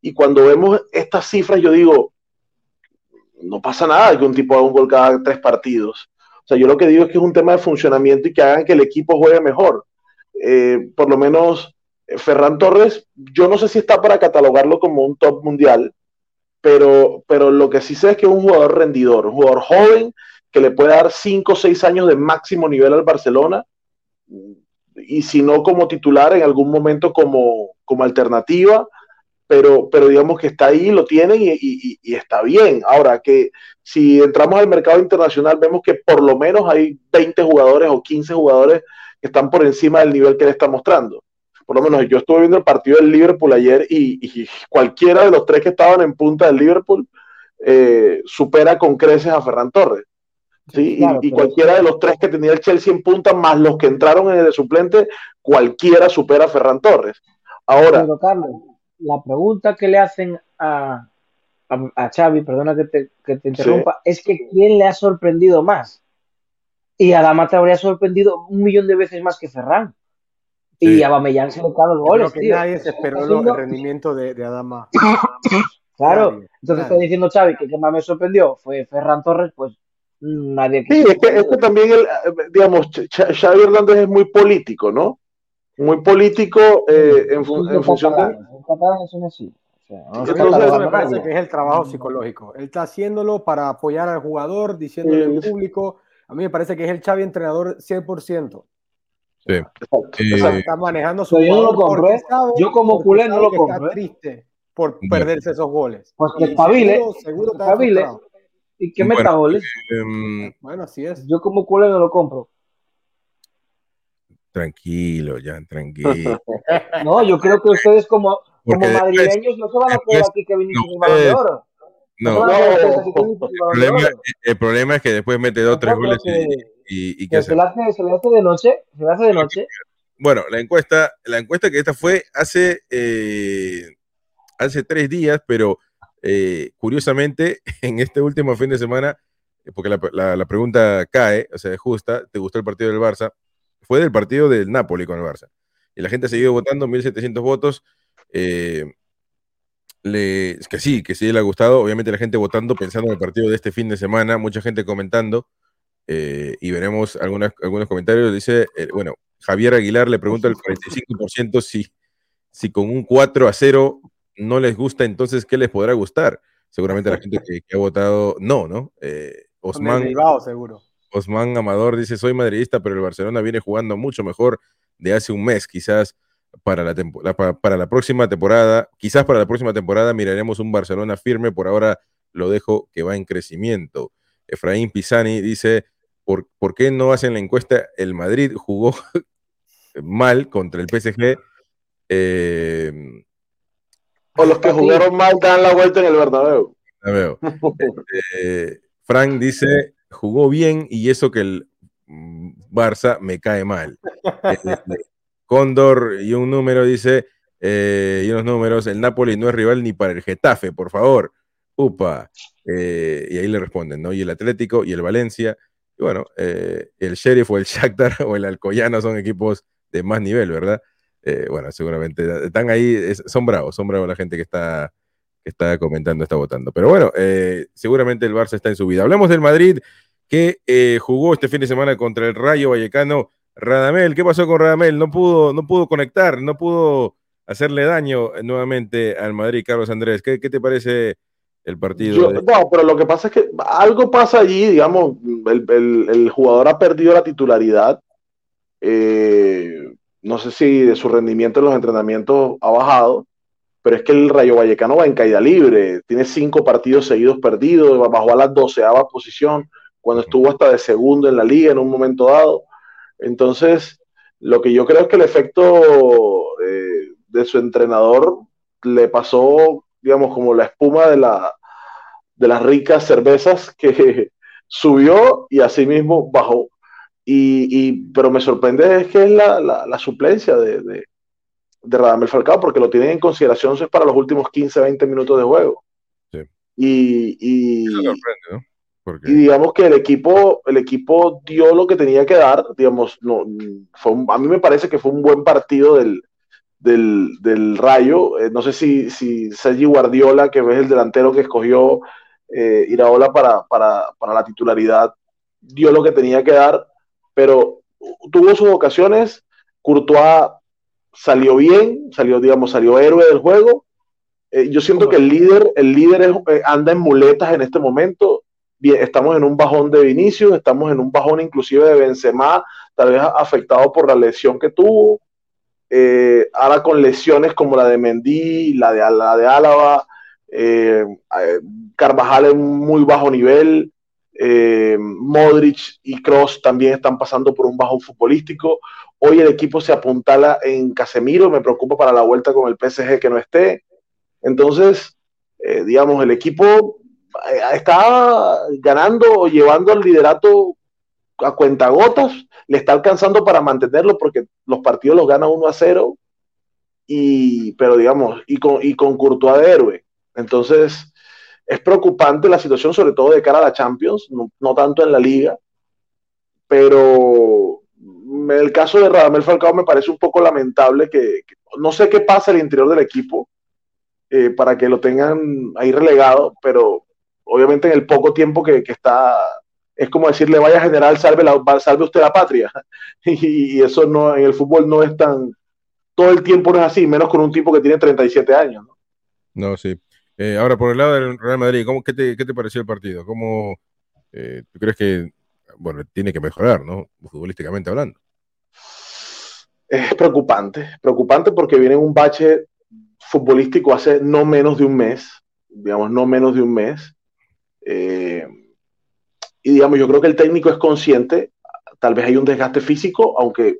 y cuando vemos estas cifras, yo digo, no pasa nada que un tipo haga un gol cada tres partidos. O sea, yo lo que digo es que es un tema de funcionamiento y que hagan que el equipo juegue mejor. Eh, por lo menos eh, Ferran Torres, yo no sé si está para catalogarlo como un top mundial, pero, pero lo que sí sé es que es un jugador rendidor, un jugador joven que le puede dar 5 o 6 años de máximo nivel al Barcelona y si no como titular en algún momento como, como alternativa, pero, pero digamos que está ahí, lo tienen y, está bien. Ahora que si entramos al mercado internacional vemos que por lo menos hay 20 jugadores o 15 jugadores que están por encima del nivel que él está mostrando. Por lo menos yo estuve viendo el partido del Liverpool ayer y, cualquiera de los tres que estaban en punta del Liverpool eh, supera con creces a Ferran Torres. ¿Sí? y, cualquiera de los tres que tenía el Chelsea en punta, más los que entraron en el de suplente, cualquiera supera a Ferran Torres. Ahora. Carlos, la pregunta que le hacen a, a, Xavi, perdona que te, que te interrumpa, es que ¿quién le ha sorprendido más? Y Adama te habría sorprendido un millón de veces más que Ferran. Y a Bamellán se le los goles. Creo que nadie se esperó el rendimiento de, de Adama. <laughs> claro, entonces está diciendo Xavi que el que más me sorprendió fue Ferran Torres, pues nadie. Sí, es que, es que también, el, digamos, Xavi Hernández es muy político, ¿no? Muy político eh, en, en función de. así. Entonces, me parece que es el trabajo psicológico. Él está haciéndolo para apoyar al jugador, diciéndole al público. A mí me parece que es el Xavi entrenador 100%. Sí. está manejando su yo no lo compré. yo como culé no lo compré. Está triste por perderse esos goles. Pues que espabile. Seguro, seguro ¿Y qué meta goles? Eh, bueno, así es. Yo como culé no lo compro. Tranquilo, ya, tranquilo. <laughs> no, yo creo que ustedes como, como madrileños no se van a quedar aquí que viniste no, Balón de Oro. No, no, el, problema, es que después mete dos, tres goles y, y, que se, le hace, se le hace de noche, se le hace de noche. Bueno, la encuesta, la encuesta que esta fue hace, eh, hace tres días, pero eh, curiosamente, <laughs> en este último fin de semana, porque la, pregunta cae, o sea, es justa, ¿te gustó el partido del Barça? Fue del partido del Napoli con el Barça. Y la gente ha seguido votando, 1.700 votos. Eh, le, que sí, que sí le ha gustado. Obviamente la gente votando, pensando en el partido de este fin de semana, mucha gente comentando. Eh, y veremos algunos comentarios. Dice, bueno, Javier Aguilar le pregunta al 45% si, si con un 4 a 0 no les gusta, entonces, ¿qué les podrá gustar? Seguramente la gente <laughs> que, ha votado no, ¿no? Eh, Osman, seguro. Osman Amador dice, soy madridista, pero el Barcelona viene jugando mucho mejor de hace un mes, quizás para la, para la próxima temporada, quizás para la próxima temporada miraremos un Barcelona firme, por ahora lo dejo que va en crecimiento. Efraín Pisani dice, ¿por, ¿por qué no hacen la encuesta? El Madrid jugó <laughs> mal contra el PSG. Eh, o los que jugaron mal dan la vuelta en el Bernabéu. veo. Este, Frank dice, jugó bien y eso que el Barça me cae mal. Este, Cóndor y un número dice, eh, y unos números, el Napoli no es rival ni para el Getafe, por favor. Upa. Eh, y ahí le responden, ¿no? Y el Atlético y el Valencia. Y bueno, eh, el Sheriff o el Shakhtar <laughs> o el Alcoyano son equipos de más nivel, ¿verdad? Eh, bueno, seguramente están ahí, son bravos, son bravos la gente que está, que está comentando, está votando. Pero bueno, eh, seguramente el Barça está en su vida. Hablamos del Madrid que eh, jugó este fin de semana contra el Rayo Vallecano. Radamel, ¿qué pasó con Radamel? No pudo, no pudo conectar, no pudo hacerle daño nuevamente al Madrid, Carlos Andrés. ¿Qué, te parece el partido? No, pero lo que pasa es que algo pasa allí, digamos, el, el jugador ha perdido la titularidad. Eh, no sé si de su rendimiento en los entrenamientos ha bajado, pero es que el Rayo Vallecano va en caída libre, tiene cinco partidos seguidos perdidos, bajó a la doceava posición, cuando estuvo hasta de segundo en la liga en un momento dado. Entonces, lo que yo creo es que el efecto eh, de su entrenador le pasó, digamos, como la espuma de, la, de las ricas cervezas que <laughs> subió y asimismo bajó. Y, pero me sorprende es que es la, la, suplencia de, de, de, Radamel Falcao, porque lo tienen en consideración es para los últimos 15, 20 minutos de juego. Sí. Y, y, y, digamos que el equipo, el equipo dio lo que tenía que dar, digamos, no, fue a mí me parece que fue un buen partido del, del, del Rayo. Eh, no sé si, si Sergi Guardiola, que es el delantero que escogió eh, Iraola para, para, para la titularidad, dio lo que tenía que dar pero tuvo sus ocasiones. Courtois salió bien, salió, digamos, salió héroe del juego. Eh, yo siento que el líder, el líder eh, anda en muletas en este momento. Bien, estamos en un bajón de Vinicius, estamos en un bajón inclusive de Benzema, tal vez afectado por la lesión que tuvo. Eh, ahora con lesiones como la de Mendy, la de, la de Álava, Carvajal en muy bajo nivel, Modric y Cross también están pasando por un bajón futbolístico. Hoy el equipo se apuntala en Casemiro, me preocupa para la vuelta con el PSG que no esté. Entonces, eh, digamos, el equipo eh, está ganando o llevando el liderato a cuentagotas, le está alcanzando para mantenerlo porque los partidos los gana 1 a 0, y, pero digamos, y con, y con Courtois de héroe. Entonces, es preocupante la situación, sobre todo de cara a la Champions, no, tanto en la liga, pero el caso de Radamel Falcao me parece un poco lamentable que, que no sé qué pasa al interior del equipo, eh, para que lo tengan ahí relegado, pero obviamente en el poco tiempo que, está, es como decirle, vaya general, salve, la, salve usted la patria. <laughs> y, eso no, en el fútbol no es tan, todo el tiempo no es así, menos con un tipo que tiene 37 años. No, no sí. Eh, ahora, por el lado del Real Madrid, ¿cómo, qué, te, ¿qué te pareció el partido? ¿Cómo eh, tú crees que, bueno, tiene que mejorar, ¿no? Futbolísticamente hablando. Es preocupante, preocupante porque viene un bache futbolístico hace no menos de un mes, digamos, no menos de un mes. Eh, y digamos, yo creo que el técnico es consciente, tal vez hay un desgaste físico, aunque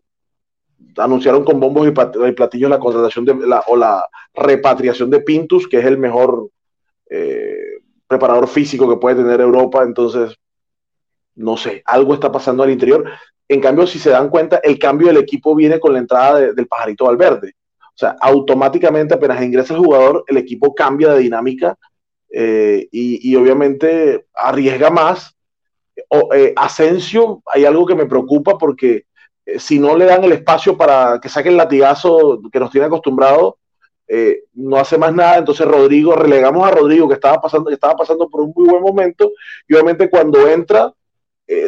anunciaron con bombos y platillos la contratación de la, o la repatriación de Pintus, que es el mejor eh, preparador físico que puede tener Europa, entonces, no sé, algo está pasando al interior. En cambio, si se dan cuenta, el cambio del equipo viene con la entrada del pajarito Valverde. O sea, automáticamente apenas ingresa el jugador, el equipo cambia de dinámica eh, y, obviamente arriesga más. O, eh, Asensio, hay algo que me preocupa porque si no le dan el espacio para que saque el latigazo que nos tiene acostumbrado, no hace más nada. Entonces Rodrigo, relegamos a Rodrigo que estaba pasando, que estaba pasando por un muy buen momento y obviamente cuando entra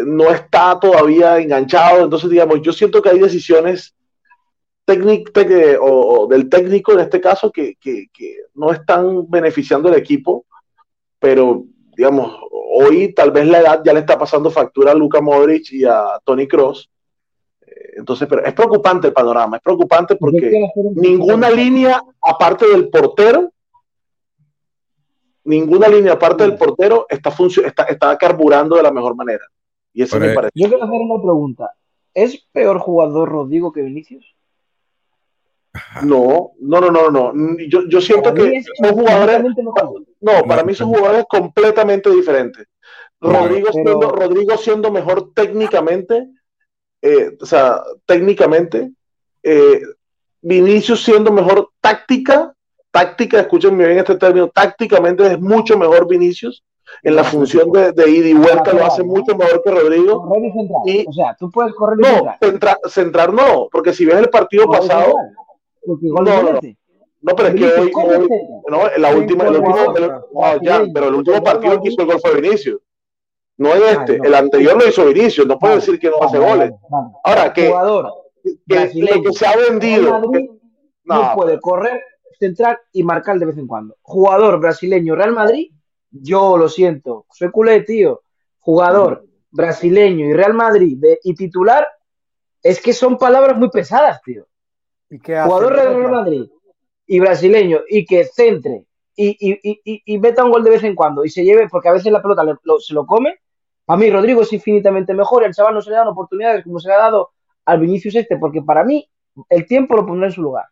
no está todavía enganchado. Entonces, digamos, yo siento que hay decisiones técnico o, del técnico en este caso que, no están beneficiando al equipo, pero digamos, hoy tal vez la edad ya le está pasando factura a Luca Modric y a Tony Cross. Eh, entonces, pero es preocupante el panorama, es preocupante porque ninguna línea aparte del portero, ninguna línea aparte del portero está, está, está carburando de la mejor manera. Y eso me parece. Yo quiero hacer una pregunta. ¿Es peor jugador Rodrigo que Vinicius? No, no, no, no, no. Yo, yo siento que son jugadores. No, para mí son jugadores completamente diferentes. Rodrigo, siendo, Rodrigo siendo mejor técnicamente, eh, o sea, técnicamente, eh, Vinicius siendo mejor táctica, táctica, escúchenme bien este término, tácticamente es mucho mejor Vinicius. En la función de, de ida y vuelta lo hace mucho mejor que Rodrigo. Y, o sea, tú puedes correr No, centrar, centrar no, porque si ves el partido pasado, no, no, pero es que hoy, no, la última, el último, ya, pero el último partido que hizo el gol fue Vinicius. No es este, el anterior lo hizo Vinicius, no puede decir que no hace goles. Ahora, que, que, se ha vendido. no, puede correr, centrar y marcar de vez en cuando. Jugador brasileño Real Madrid, yo lo siento, soy culé, tío. Jugador brasileño y Real Madrid y titular, es que son palabras muy pesadas, tío jugador de Real Madrid y brasileño y que centre y, y, y, meta un gol de vez en cuando y se lleve, porque a veces la pelota se lo come, a mí Rodrigo es infinitamente mejor y al chaval no se le dan oportunidades como se le ha dado al Vinicius este, porque para mí el tiempo lo pondrá en su lugar.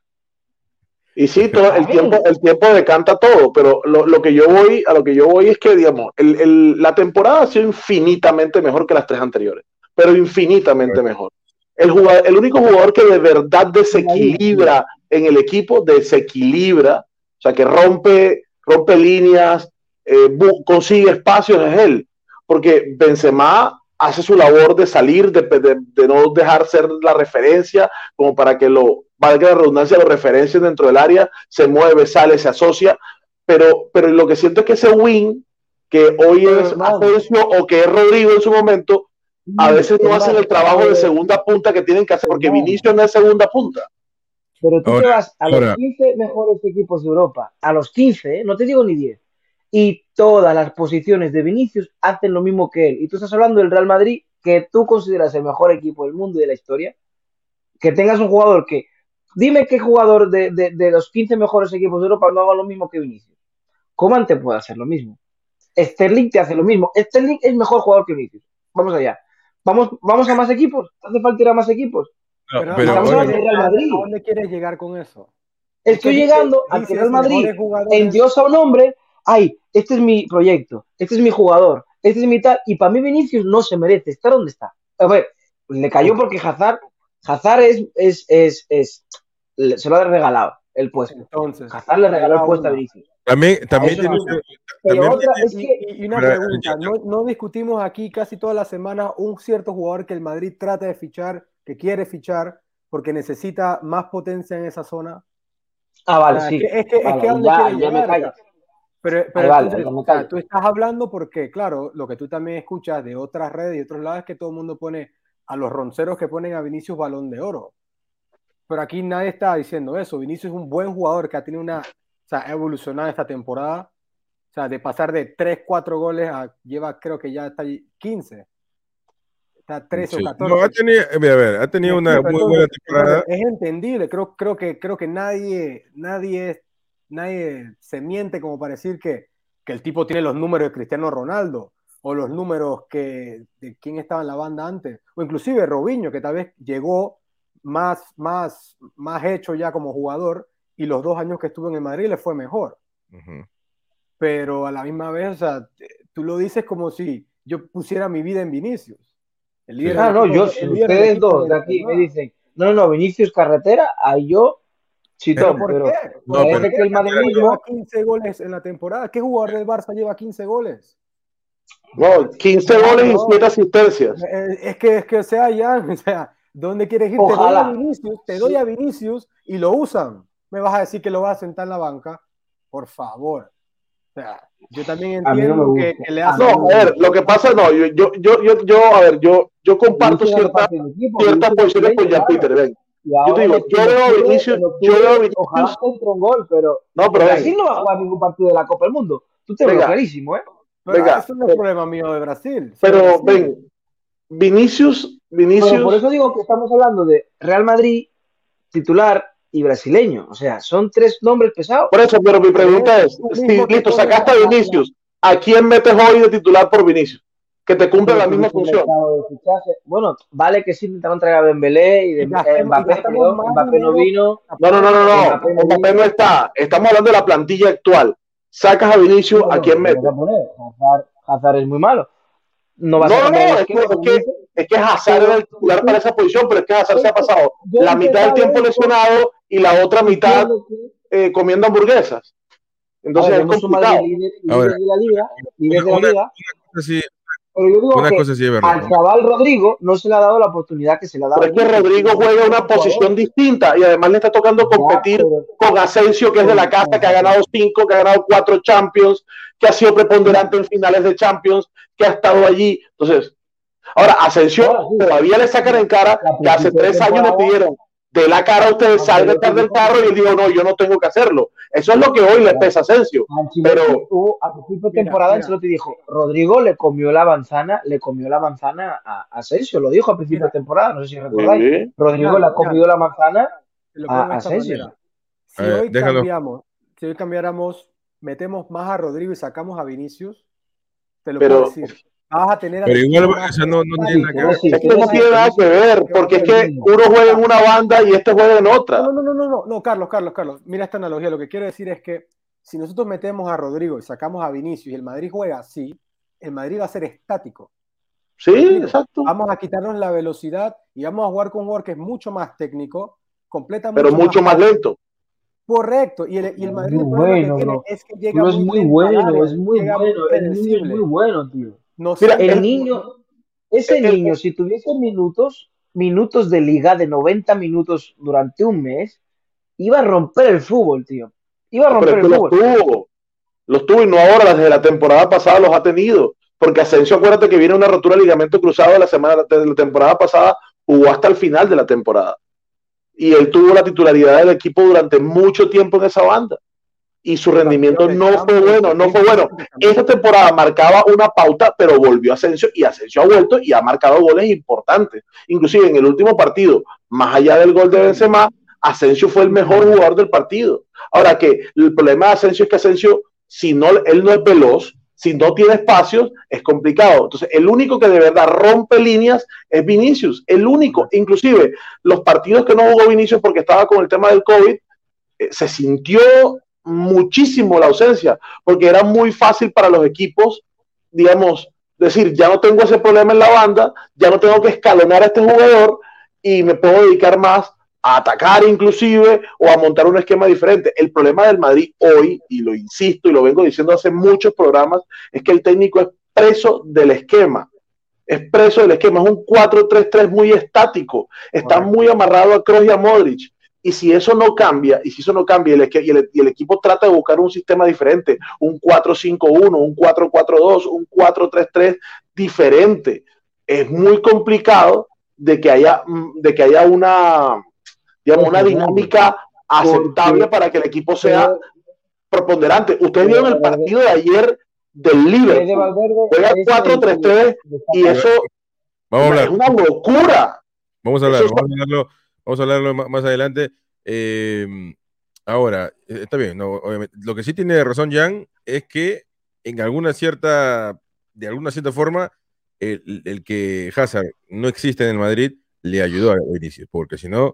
Y sí, todo el tiempo, el tiempo decanta todo, pero lo, que yo voy, a lo que yo voy es que, digamos, la temporada ha sido infinitamente mejor que las tres anteriores, pero infinitamente mejor. El, único jugador que de verdad desequilibra en el equipo, desequilibra, o sea, que rompe, rompe líneas, eh, consigue espacios, es él. Porque Benzema hace su labor de salir, de, no dejar ser la referencia, como para que lo, valga la redundancia, lo referencien dentro del área, se mueve, sale, se asocia, pero, pero lo que siento es que ese win, que hoy es Asensio o que es Rodrigo en su momento, a veces no hacen el trabajo de segunda punta que tienen que hacer, porque Vinicius no es segunda punta. Pero tú Ahora- te vas a los ahora- 15 mejores equipos de Europa, a los 15, ¿eh? no te digo ni 10, y todas las posiciones de Vinicius hacen lo mismo que él. Y tú estás hablando del Real Madrid, que tú consideras el mejor equipo del mundo y de la historia, que tengas un jugador que. Dime qué jugador de, de- de los 15 mejores equipos de Europa no haga lo mismo que Vinicius. Coman te puede hacer lo mismo. Sterling te hace lo mismo. Sterling es mejor jugador que Vinicius. Vamos allá. Vamos, vamos a más equipos. ¿Hace falta ir a más equipos? No, Pero, pero estamos hablando Real Madrid. ¿A dónde quieres llegar con eso? Estoy llegando dices- a que dices Real Madrid endiosa a un hombre. Ay, este es mi proyecto. Este es mi jugador. Este es mi tal. Y para mí Vinicius no se merece estar donde está. A ver, le cayó porque Hazard, Hazard es, es, es, es- se lo ha regalado el puesto. Entonces, Hazard le regaló el puesto a. Vinicius. También, también tiene no. usted- Pero también otra tiene- es Y, que y- y una pregunta, ¿no, no discutimos aquí casi toda la semana un cierto jugador que el Madrid trata de fichar, que quiere fichar, porque necesita más potencia en esa zona? Ah, vale, sea, sí. es que, es que, es que ¿a dónde ya, ya me llegar? Pero, pero vale, entonces, ya me o sea, callo. tú estás hablando porque, claro, lo que tú también escuchas de otras redes y otros lados es que todo el mundo pone a los ronceros que ponen a Vinicius balón de oro. Pero aquí nadie está diciendo eso. Vinicius es un buen jugador que ha tenido una, o sea, ha evolucionado esta temporada. O sea, de pasar de 3, 4 goles a lleva, creo que ya está ahí 15. Está 13 sí. o 14. No, ha tenido, eh, a ver, ha tenido una muy buena temporada. Es entendible, creo, creo que, creo que nadie, nadie, nadie se miente como para decir que, que el tipo tiene los números de Cristiano Ronaldo o los números que de quién estaba en la banda antes, o inclusive Robinho, que tal vez llegó más, más, más hecho ya como jugador y los dos años que estuvo en el Madrid le fue mejor. Pero a la misma vez, o sea, tú lo dices como si yo pusiera mi vida en Vinicius. El líder Ah, no, yo, el si líder del ustedes dos de aquí me dicen, no, no, no, Vinicius Carretera, ahí yo, ¿Pero chitón, por pero, qué? No, parece pero- que el lleva madridismo, 15 goles en la temporada. ¿Qué jugador del Barça lleva 15 goles? No, 15 goles y no. 7 asistencias. Eh, Es que, es que, o sea, ya, <laughs> o sea, ¿dónde quieres ir? Te doy a Vinicius, te doy a Vinicius y lo usan. ¿Me vas a decir que lo vas a sentar en la banca? Por favor. O sea, yo también no entiendo que, le hacen... No, a ver, lo que pasa, no, yo, yo, yo, yo, yo, a ver, yo, yo comparto ciertas Vinicius posiciones es con Jan claro. Peter, ven. Yo te digo, yo veo Vinicius, yo veo a Vinicius, un gol, pero no, pero Brasil no va a jugar ningún partido de la Copa del Mundo. Tú te Venga. clarísimo, ¿eh? Pero venga, eso no es problema mío de Brasil. pero Brasil. ven, Vinicius, Vinicius, Pero por eso digo que estamos hablando de Real Madrid, titular y brasileño. O sea, son tres nombres pesados. por eso, pero mi pregunta es, si listo, sacaste a Vinicius, ¿a quién metes hoy de titular por Vinicius? Que te cumple la misma función. Bueno, vale que sí intentaron traer a Dembélé y de, Mbappé, Mbappé no vino. No, no, no, no, no, Mbappé no Mbappé no vino. está, estamos hablando de la plantilla actual. Sacas a Vinicius, ¿a Bueno, quién ¿qué metes? vas a poner? Hazard, Hazard es muy malo. No No, a no, no, es que, es que, dices. es que Hazard era el titular para esa posición, pero es que Hazard se ha pasado la mitad del tiempo lesionado y la otra mitad eh, comiendo hamburguesas. Entonces es complicado. líder, de la liga, líder de la una- liga, pero yo digo una que cosa sí es verdad. al ¿no? chaval Rodrigo no se le ha dado la oportunidad que se le ha dado. Pero es que Rodrigo juega una posición distinta y además le está tocando competir Ya, con Asensio, que es de la casa, que ha ganado cinco, que ha ganado cuatro Champions, que ha sido preponderante en finales de Champions, que ha estado allí. Entonces, ahora Asensio todavía le sacan en cara que hace tres años le pidieron de la cara a ustedes, Ah, salga tarde del carro y él dijo, no, yo no tengo que hacerlo. Eso es lo que hoy le pesa a Asensio. Pero- a principio de temporada mira. Ancelotti dijo, Rodrigo le comió la manzana, le comió la manzana a Asensio, lo dijo a principio de temporada, no sé si recordáis. Sí. Rodrigo Mira, le ha comido la manzana Te a- Asensio. manera. Si ver, hoy déjalo. cambiamos, si hoy cambiáramos, metemos más a Rodrigo y sacamos a Vinicius, te lo Pero- puedo decir. Vas a tener Pero igual, equipo más o sea, no, no tiene nada que ver. Es que no tiene nada que ver, porque es que uno juega en una banda y este juega en otra. No, no, no, no, no, no, Carlos, Carlos, Carlos. Mira esta analogía. Lo que quiero decir es que si nosotros metemos a Rodrigo y sacamos a Vinicius y el Madrid juega así, el Madrid va a ser estático. Sí, exacto. Vamos a quitarnos la velocidad y vamos a jugar con un jugador que es mucho más técnico, completa Pero mucho más lento. Correcto. Y el, y el Madrid bueno, que tiene es que llega Pero es muy bueno, es muy bueno, es muy bueno, tío. No Mira, sé, El el- niño, ese el- niño, si tuviese minutos, minutos de liga de 90 minutos durante un mes, iba a romper el fútbol, tío. Iba a Pero romper es que el los fútbol. tuvo. Los tuvo y no ahora, desde la temporada pasada los ha tenido. Porque Asensio, acuérdate que viene una rotura de ligamento cruzado de la semana de la temporada pasada, jugó hasta el final de la temporada. y él tuvo la titularidad del equipo durante mucho tiempo en esa banda y su rendimiento no fue bueno, no fue bueno. Esta temporada marcaba una pauta, pero volvió Asensio y Asensio ha vuelto y ha marcado goles importantes. Inclusive en el último partido, más allá del gol de Benzema, Asensio fue el mejor jugador del partido. Ahora que el problema de Asensio es que Asensio, si no, él no es veloz, si no tiene espacios, es complicado. Entonces, el único que de verdad rompe líneas es Vinicius, el único. Inclusive, los partidos que no jugó Vinicius porque estaba con el tema del COVID, eh, se sintió muchísimo la ausencia, porque era muy fácil para los equipos, digamos, decir, ya no tengo ese problema en la banda, ya no tengo que escalonar a este jugador y me puedo dedicar más a atacar inclusive o a montar un esquema diferente. El problema del Madrid hoy, y lo insisto y lo vengo diciendo hace muchos programas, es que el técnico es preso del esquema. Es preso del esquema, es un 4-3-3 muy estático, está muy amarrado a Kroos y a Modric. Y si eso no cambia, y si eso no cambia, y el, y el equipo trata de buscar un sistema diferente, un 4-5-1, un 4-4-2, un 4-3-3 diferente, es muy complicado de que haya, de que haya una, digamos, una dinámica aceptable para que el equipo sea preponderante. Ustedes vieron el partido de ayer del Liverpool. Juega 4-3-3 y eso es una locura. Vamos a hablar, vamos a hablarlo, vamos a hablarlo más adelante. Eh, ahora, eh, está bien, no, obviamente. Lo que sí tiene razón Jan es que en alguna cierta, de alguna cierta forma, el, el que Hazard no existe en el Madrid le ayudó a Vinicius, porque si no...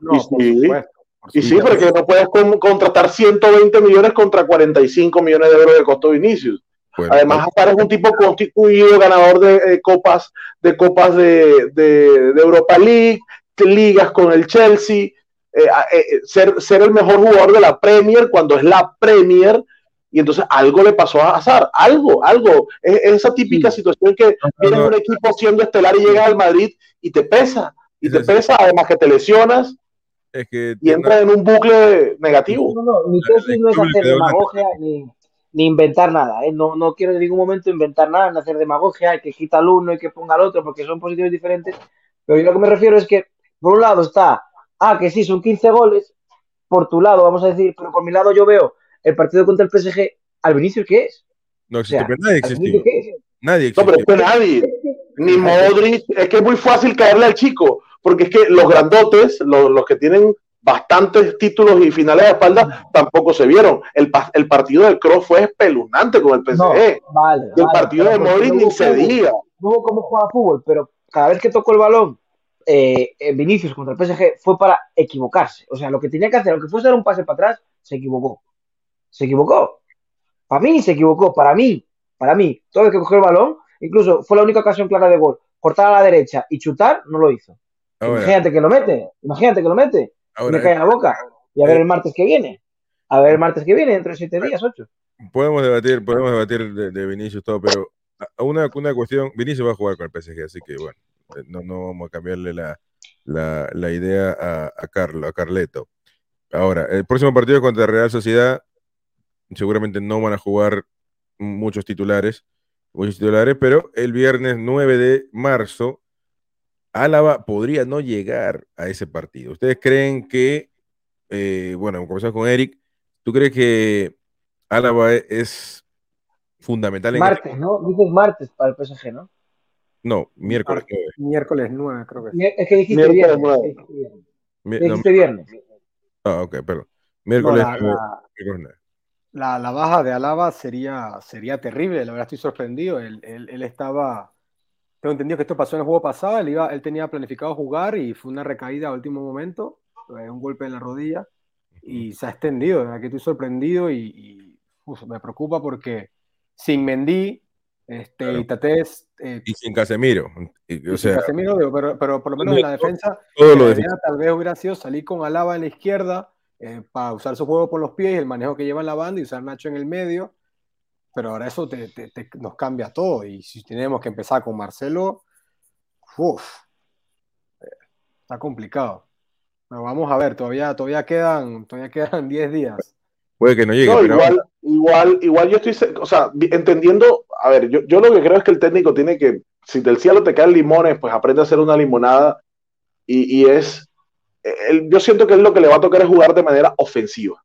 y sí, porque no puedes contratar 120 millones contra 45 millones de euros de costo Vinicius. Además, Hazard es un tipo constituido, ganador de eh, copas, de copas de, de, Europa League, ligas con el Chelsea, eh, eh, ser, ser el mejor jugador de la Premier cuando es la Premier, y entonces algo le pasó a Hazard, algo, algo. Es, esa típica situación que viene un equipo siendo estelar y llega al Madrid y te pesa y te pesa, además que te lesionas y entras en un bucle negativo. No, no, mi tesis no es hacer demagogia ni, ni inventar nada. ¿eh? No, no quiero en ningún momento inventar nada, ni hacer demagogia, hay que quitar al uno y que ponga al otro, porque son posiciones diferentes. Pero yo lo que me refiero es que, por un lado está, ah, que sí, son 15 goles, por tu lado, vamos a decir, pero por mi lado yo veo el partido contra el PSG, al Vinicius, ¿qué es? No existe, pero nadie existió. Nadie No, pero es que nadie. Ni Modric, es que es muy fácil caerle al chico porque es que los grandotes, los, que tienen bastantes títulos y finales de espalda, tampoco se vieron. El, el partido de Cross fue espeluznante con el PSG. el partido de Modric ni se diga. No hubo cómo juega fútbol, pero cada vez que tocó el balón, eh, Vinicius contra el PSG fue para equivocarse. O sea, lo que tenía que hacer, aunque fuese dar un pase para atrás, se equivocó. Se equivocó. Para mí se equivocó, para mí, para mí. Todo el que cogió el balón, incluso fue la única ocasión clara de gol. Cortar a la derecha y chutar, no lo hizo imagínate que lo mete, imagínate que lo mete. me cae en la boca. Y a ver eh, el martes que viene. A ver el martes que viene, dentro de siete días, ocho. Podemos debatir, podemos debatir de, Vinicius todo, pero una, una cuestión, Vinicius va a jugar con el PSG, así que bueno, eh, no, no vamos a cambiarle la, la, la idea a, a, Carlo, a Carleto. Ahora, el próximo partido contra Real Sociedad, seguramente no van a jugar muchos titulares, muchos titulares, pero el viernes 9 de marzo Álava podría no llegar a ese partido. ¿Ustedes creen que, eh, bueno, comenzamos con Eric, ¿tú crees que Álava es fundamental en Martes, ¿no? Dices martes para el PSG, ¿no? No, miércoles 9. Miércoles 9, creo que es. Es que dijiste viernes. Dijiste viernes. Ah, ok, perdón. Miércoles, no, la, 9, la, la, baja de Álava sería, sería terrible, la verdad estoy sorprendido. Él, él, él estaba tengo entendido que esto pasó en el juego pasado, él, iba, él tenía planificado jugar y fue una recaída a último momento, eh, un golpe en la rodilla y se ha extendido, de verdad que estoy sorprendido y, me preocupa porque sin Mendy, este, y eh, y sin Casemiro. o sea, Casemiro, pero, pero, por lo menos en la defensa, todo tal vez hubiera sido salir con Alaba en la izquierda eh, para usar su juego por los pies, el manejo que lleva en la banda y usar Nacho en el medio pero ahora eso te, nos cambia todo. Y si tenemos que empezar con Marcelo, uff, está complicado. Pero vamos a ver, todavía, todavía quedan todavía quedan <laughs> 10 días. Puede que no llegue. igual, igual, igual yo estoy, o sea, entendiendo, a ver, yo, yo lo que creo es que el técnico tiene que, si del cielo te caen limones, pues aprende a hacer una limonada y, y es yo siento que es lo que le va a tocar es jugar de manera ofensiva.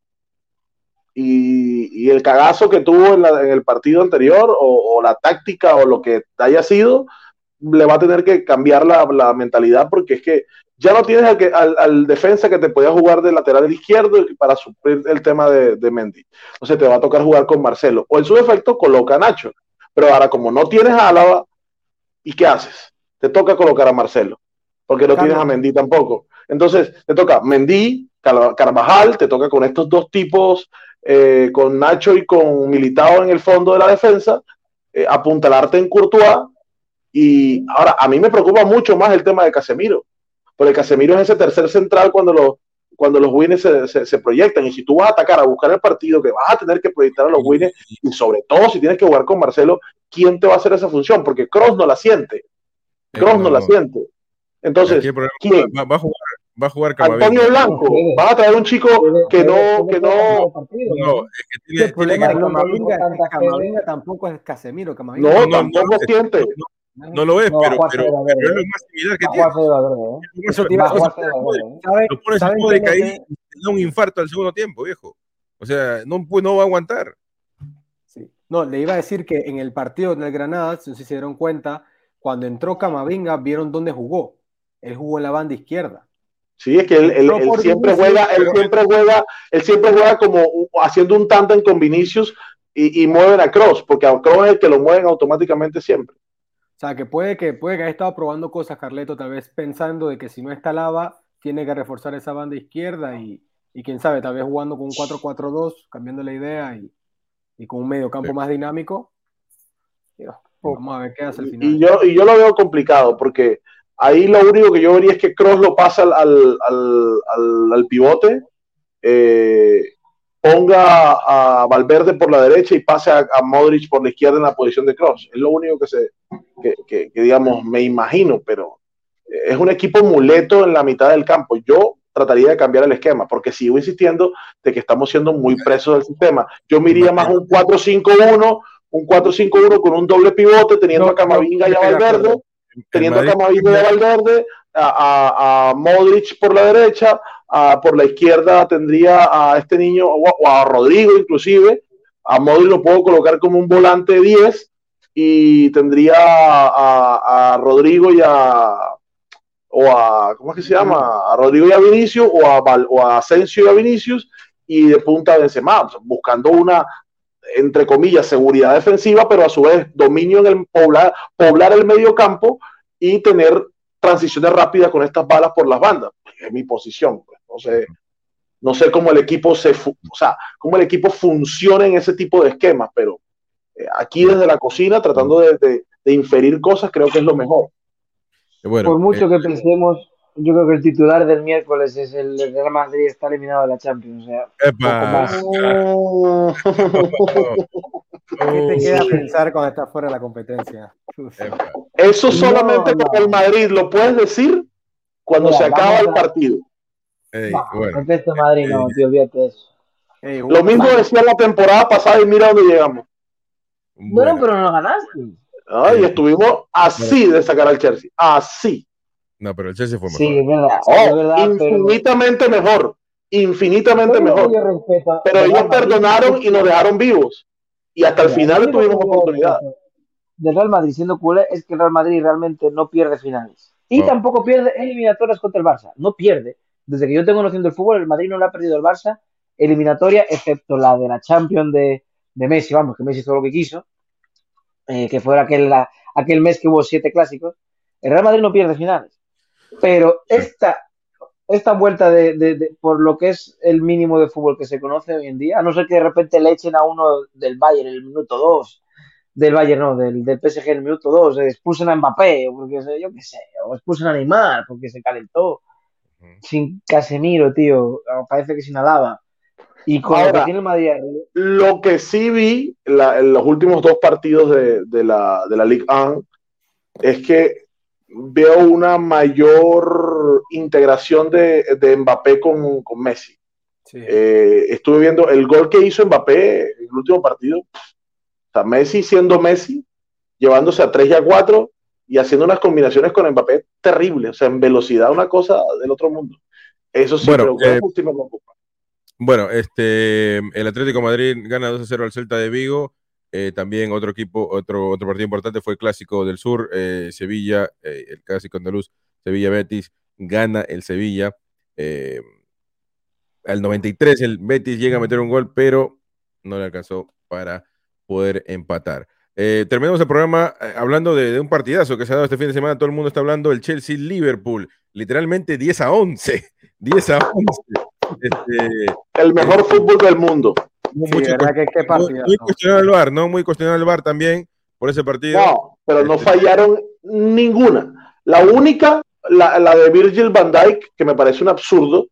Y, el cagazo que tuvo en, el partido anterior, o, la táctica, o lo que haya sido, le va a tener que cambiar la, mentalidad, porque es que ya no tienes al, al, defensa que te podía jugar de lateral izquierdo para suplir el tema de, de Mendy. Entonces te va a tocar jugar con Marcelo. O en su defecto, coloca a Nacho. Pero ahora, como no tienes a Álava, ¿y qué haces? Te toca colocar a Marcelo, porque no tienes a Mendy tampoco. Entonces, te toca Mendy, Carvajal, te toca con estos dos tipos, eh, con Nacho y con Militao en el fondo de la defensa, eh, apuntalarte en Courtois. Y ahora, a mí me preocupa mucho más el tema de Casemiro, porque Casemiro es ese tercer central cuando los, cuando los winners se, se, proyectan. Y si tú vas a atacar, a buscar el partido, que vas a tener que proyectar a los winners, y sobre todo si tienes que jugar con Marcelo, ¿quién te va a hacer esa función? Porque Cross no la siente. Cross no la siente. Entonces, ¿quién? Va, a jugar, va a jugar Antonio Blanco. Vas a traer un chico que no, que no. No, es que tiene, tiene que Camavinga, tampoco es Casemiro. Camavinga. No, no, no, lo siente. No, es, pero, pero, pero, es lo más similar que tiene. Eso tiene lo pones en modo de caída y te da un infarto al segundo tiempo, viejo. O sea, no, pues, no va a aguantar. Sí. No, le iba a decir que en el partido del Granada, no sé si se dieron cuenta, cuando entró Camavinga, vieron dónde jugó. Él jugó en la banda izquierda. Sí, es que él, siempre juega, él siempre juega, él siempre juega como haciendo un tándem con Vinicius y, y mueven a Cross, porque a Cross es el que lo mueven automáticamente siempre. Sea, que puede que puede que haya estado probando cosas, Carleto, tal vez pensando de que si no está Lava, tiene que reforzar esa banda izquierda y, quién sabe, tal vez jugando con un 4-4-2, cambiando la idea y, con un medio campo más dinámico. Vamos a ver qué hace al final. Y yo, y yo lo veo complicado porque ahí lo único que yo vería es que Cross lo pasa al, al, pivote, eh, ponga a Valverde por la derecha y pase a, Modric por la izquierda en la posición de Cross. Es lo único que, se, que, digamos, me imagino, pero es un equipo muleto en la mitad del campo. Yo trataría de cambiar el esquema, porque sigo insistiendo de que estamos siendo muy presos del sistema. Yo me iría más un 4-5-1, un 4-5-1 con un doble pivote, teniendo a Camavinga y a Valverde, teniendo a Camavinga y a Valverde, a, Modric por la derecha, por la izquierda tendría a este niño, o a, Rodrigo inclusive, a Modric lo puedo colocar como un volante 10 y tendría a, Rodrigo y a, o a, ¿cómo es que se llama? A Rodrigo y a Vinicius, o a, o a Asensio y a Vinicius, y de punta Benzema, buscando una, entre comillas, seguridad defensiva, pero a su vez dominio en el poblar, poblar el medio campo y tener transiciones rápidas con estas balas por las bandas. Es mi posición. Pues. No sé, no sé cómo el equipo se, o sea, cómo el equipo funciona en ese tipo de esquemas, pero aquí desde la cocina, tratando de, de, inferir cosas, creo que es lo mejor. por mucho que pensemos, yo creo que el titular del miércoles es el Real Madrid está eliminado de la Champions. O sea, <laughs> ¿Qué te queda pensar cuando estás fuera de la competencia? Eso solamente con el Madrid lo puedes decir cuando se acaba el partido. bueno. Madrid, no, tío, olvídate eso. lo mismo decía la temporada pasada y mira dónde llegamos. Bueno, pero no ganaste. y estuvimos así de sacar al Chelsea. Así. No, pero el Chelsea fue mejor. Sí, es verdad. Oh, infinitamente mejor. Infinitamente mejor. pero ellos perdonaron y nos dejaron vivos. Y hasta el final tuvimos oportunidad. Del Real Madrid siendo culé es que el Real Madrid realmente no pierde finales. Y tampoco pierde eliminatorias contra el Barça. No pierde. Desde que yo tengo noción del fútbol, el Madrid no le ha perdido el Barça eliminatoria, excepto la de la Champions de, de Messi, vamos, que Messi hizo lo que quiso, eh, que fue aquel, aquel mes que hubo siete clásicos. El Real Madrid no pierde finales. Pero esta, esta vuelta de, por lo que es el mínimo de fútbol que se conoce hoy en día, a no ser que de repente le echen a uno del Bayern el minuto 2, del Bayern no, del, del PSG el minuto 2, expulsen a Mbappé, porque yo qué sé, o expulsen a Neymar porque se calentó. Sin Casemiro, tío, parece que sin Alaba. Y con lo que tiene el Madrid. Lo que sí vi en los últimos dos partidos de, de la, de la Ligue 1 es que veo una mayor integración de, de Mbappé con, con Messi. Eh, estuve viendo el gol que hizo Mbappé en el último partido. O sea, Messi siendo Messi, llevándose a 3 y a 4 y haciendo unas combinaciones con Mbappé terribles. O sea, en velocidad, una cosa del otro mundo. Eso sí, Bueno, pero eh, sí me preocupa. Bueno, este, el Atlético Madrid gana 2 a 0 al Celta de Vigo. Eh, también otro equipo, otro, otro partido importante fue el Clásico del Sur, eh, Sevilla, eh, el Clásico andaluz, Sevilla Betis, gana el Sevilla. Al 93 el Betis llega a meter un gol, pero no le alcanzó para poder empatar. Terminamos el programa hablando de, de un partidazo que se ha dado este fin de semana. Todo el mundo está hablando del Chelsea-Liverpool. Literalmente 10 a 11. 10 <laughs> a 11. Este, El mejor fútbol del mundo. hubo Sí, mucho verdad que qué muy, cuestionado el VAR, ¿no? Muy cuestionado el VAR también por ese partido. No, pero no Este- fallaron ninguna. La única, la, la de Virgil van Dijk, que me parece un absurdo,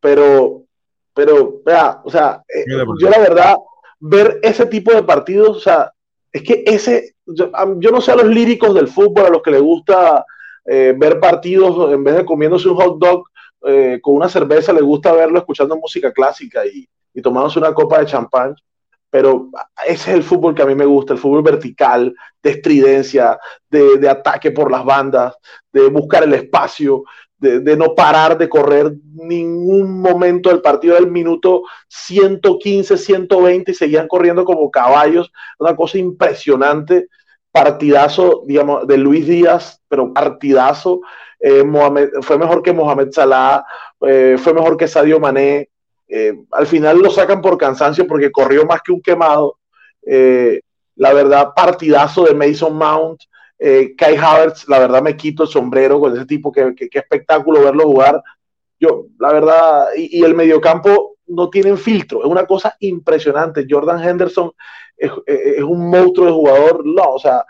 pero, pero, vea, o sea, eh, yo la verdad, ver ese tipo de partidos, o sea, es que ese, yo, yo no sé a los líricos del fútbol, a los que les gusta eh, ver partidos en vez de comiéndose un hot dog eh, con una cerveza, les gusta verlo escuchando música clásica y, y tomándose una copa de champán. Pero ese es el fútbol que a mí me gusta, el fútbol vertical, de estridencia, de, de ataque por las bandas, de buscar el espacio, de, de no parar de correr ningún momento del partido del minuto 115, 120 y seguían corriendo como caballos. Una cosa impresionante. Partidazo, digamos, de Luis Díaz, pero partidazo. Eh, fue mejor que Mohamed Salah, eh, fue mejor que Sadio Mané. Eh, al final lo sacan por cansancio porque corrió más que un quemado. La verdad, partidazo de Mason Mount. Kai Havertz, la verdad me quito el sombrero con ese tipo, que, que, que espectáculo verlo jugar. Yo, la verdad, y, y, el mediocampo no tienen filtro, es una cosa impresionante. Jordan Henderson es, es un monstruo de jugador, no, o sea,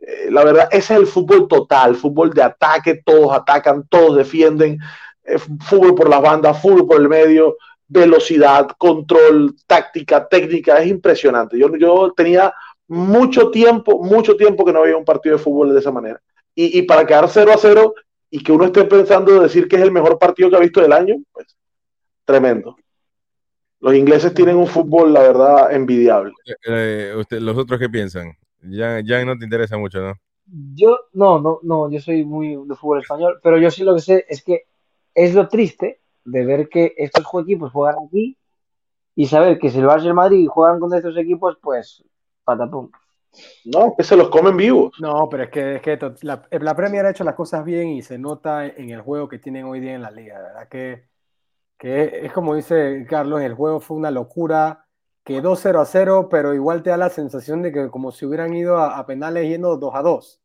eh, la verdad, ese es el fútbol total, fútbol de ataque, todos atacan, todos defienden, eh, fútbol por las bandas, fútbol por el medio, velocidad, control, táctica, técnica, es impresionante. Yo, yo tenía mucho tiempo, mucho tiempo que no había un partido de fútbol de esa manera. Y, y, para quedar 0 a 0 y que uno esté pensando decir que es el mejor partido que ha visto del año, pues tremendo. Los ingleses tienen un fútbol, la verdad, envidiable. Eh, ¿Los otros qué piensan? Ya, ya no te interesa mucho, ¿no? Yo, no, no, no, yo soy muy de fútbol español, pero yo sí lo que sé es que es lo triste de ver que estos equipos juegan aquí y saber que si el Barça y el Madrid juegan contra estos equipos, pues patapum. No, que se los comen vivos. No, pero es que, es que la, la, Premier ha hecho las cosas bien y se nota en el juego que tienen hoy día en la liga. ¿verdad? Que, que es como dice Carlos, el juego fue una locura, quedó 0 a 0, pero igual te da la sensación de que como si hubieran ido a, a penales yendo 2 a 2.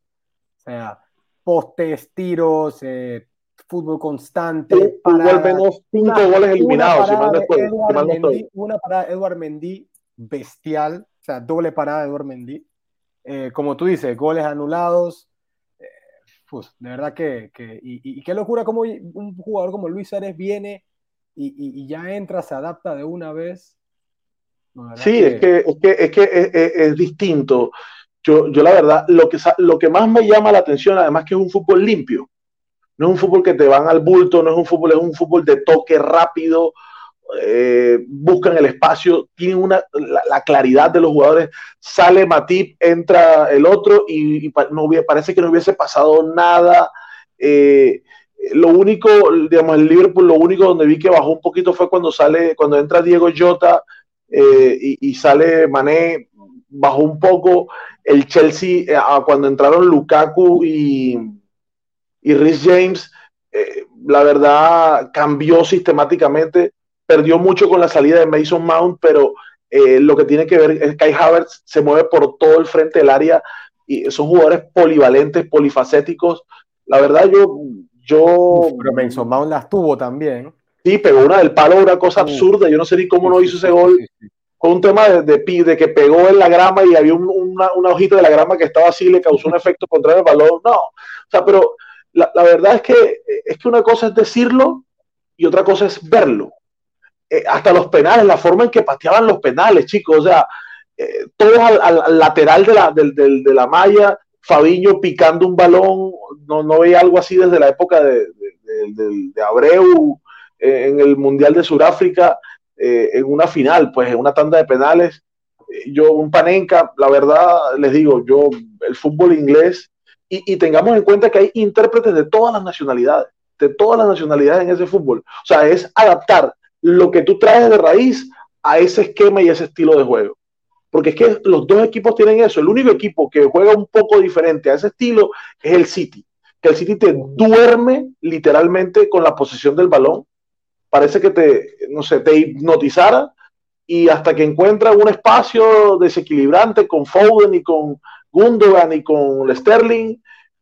O sea, postes, tiros, eh, fútbol constante. Para, menos 5 goles eliminados. Una parada, si mal Edward mal Mendy, una parada de Edward Mendy bestial, o sea, doble parada de Edward Mendy. Eh, como tú dices, goles anulados. Eh, pues, de verdad que, que y, y, qué locura como un jugador como Luis Suárez viene y, y, y, ya entra, se adapta de una vez. Sí. Es, que, es que, es que es, es, es, distinto. Yo, yo la verdad, lo que, lo que más me llama la atención, además que es un fútbol limpio. No es un fútbol que te van al bulto, no es un fútbol, es un fútbol de toque rápido, eh, buscan el espacio, tienen una, la, la, claridad de los jugadores, sale Matip, entra el otro y, y no, parece que no hubiese pasado nada. Eh, lo único, digamos, el Liverpool, lo único donde vi que bajó un poquito fue cuando sale, cuando entra Diego Jota eh, y, sale Mané, bajó un poco. El Chelsea, eh, cuando entraron Lukaku y, y Rhys James, eh, la verdad cambió sistemáticamente perdió mucho con la salida de Mason Mount, pero lo que tiene que ver es Kai Havertz se mueve por todo el frente del área y son jugadores polivalentes, polifacéticos. La verdad, yo. yo pero Mason Mount las tuvo también. Sí, pegó una del palo, una cosa absurda. Yo no sé ni cómo no hizo ese gol. Fue un tema de, de, de, que pegó en la grama y había un, una, una, hojita de la grama que estaba así y le causó un <laughs> efecto contrario al balón. No, o sea, pero la, la verdad es que, es que una cosa es decirlo y otra cosa es verlo. Eh, hasta los penales, la forma en que pateaban los penales, chicos, o sea, eh, todos al, al, al, lateral de la, de, malla, Fabiño picando un balón, no, no veía algo así desde la época de, de Abreu. eh, en el Mundial de Sudáfrica, eh, en una final, pues en una tanda de penales. Eh, Yo, un panenca, la verdad, les digo, yo, el fútbol inglés, y, y tengamos en cuenta que hay intérpretes de todas las nacionalidades de todas las nacionalidades en ese fútbol. O sea, es adaptar lo que tú traes de raíz a ese esquema y ese estilo de juego. Porque es que los dos equipos tienen eso. El único equipo que juega un poco diferente a ese estilo es el City. Que el City te duerme literalmente con la posición del balón. Parece que te, no sé, te hipnotizara y hasta que encuentra un espacio desequilibrante con Foden y con Gundogan y con Sterling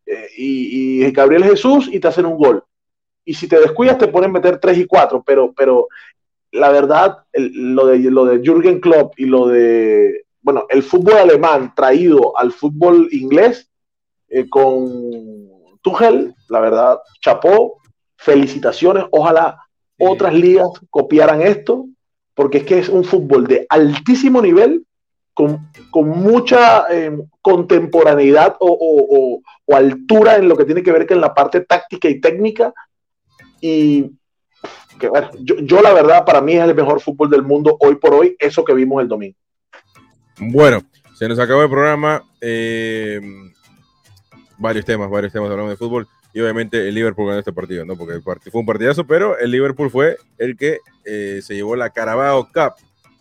eh, y, Gabriel Jesús y te hacen un gol. Y si te descuidas te ponen meter 3 y 4, pero, pero la verdad, lo, de, lo de Jürgen Klopp y lo de, bueno, el fútbol alemán traído al fútbol inglés eh, con Tuchel, la verdad, chapó, felicitaciones, ojalá otras ligas copiaran esto, porque es que es un fútbol de altísimo nivel, con, mucha eh, contemporaneidad o, altura en lo que tiene que ver con la parte táctica y técnica. Y que bueno, yo, la verdad, para mí es el mejor fútbol del mundo hoy por hoy, eso que vimos el domingo. Bueno, se nos acabó el programa. Eh, varios temas, varios temas hablando de fútbol. Y obviamente el Liverpool ganó este partido, ¿no? Porque fue un partidazo, pero el Liverpool fue el que eh, se llevó la Carabao Cup.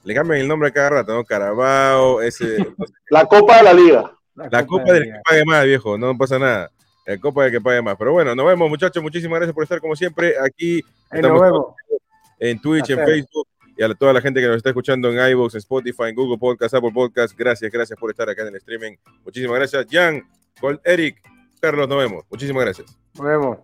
Le cambian el nombre a cada rato, ¿no? Carabao, ese. <laughs> la Copa de la Liga. La, Copa, del que pague más, viejo, no pasa nada. La Copa del que pague más. Pero bueno, nos vemos, muchachos. Muchísimas gracias por estar como siempre aquí. en Twitch, en Facebook y a toda la gente que nos está escuchando en iVoox, en Spotify, en Google Podcast, Apple Podcast. Gracias, gracias por estar acá en el streaming. Muchísimas gracias, Jan, con Eric, Carlos, nos vemos. Muchísimas gracias. Nos.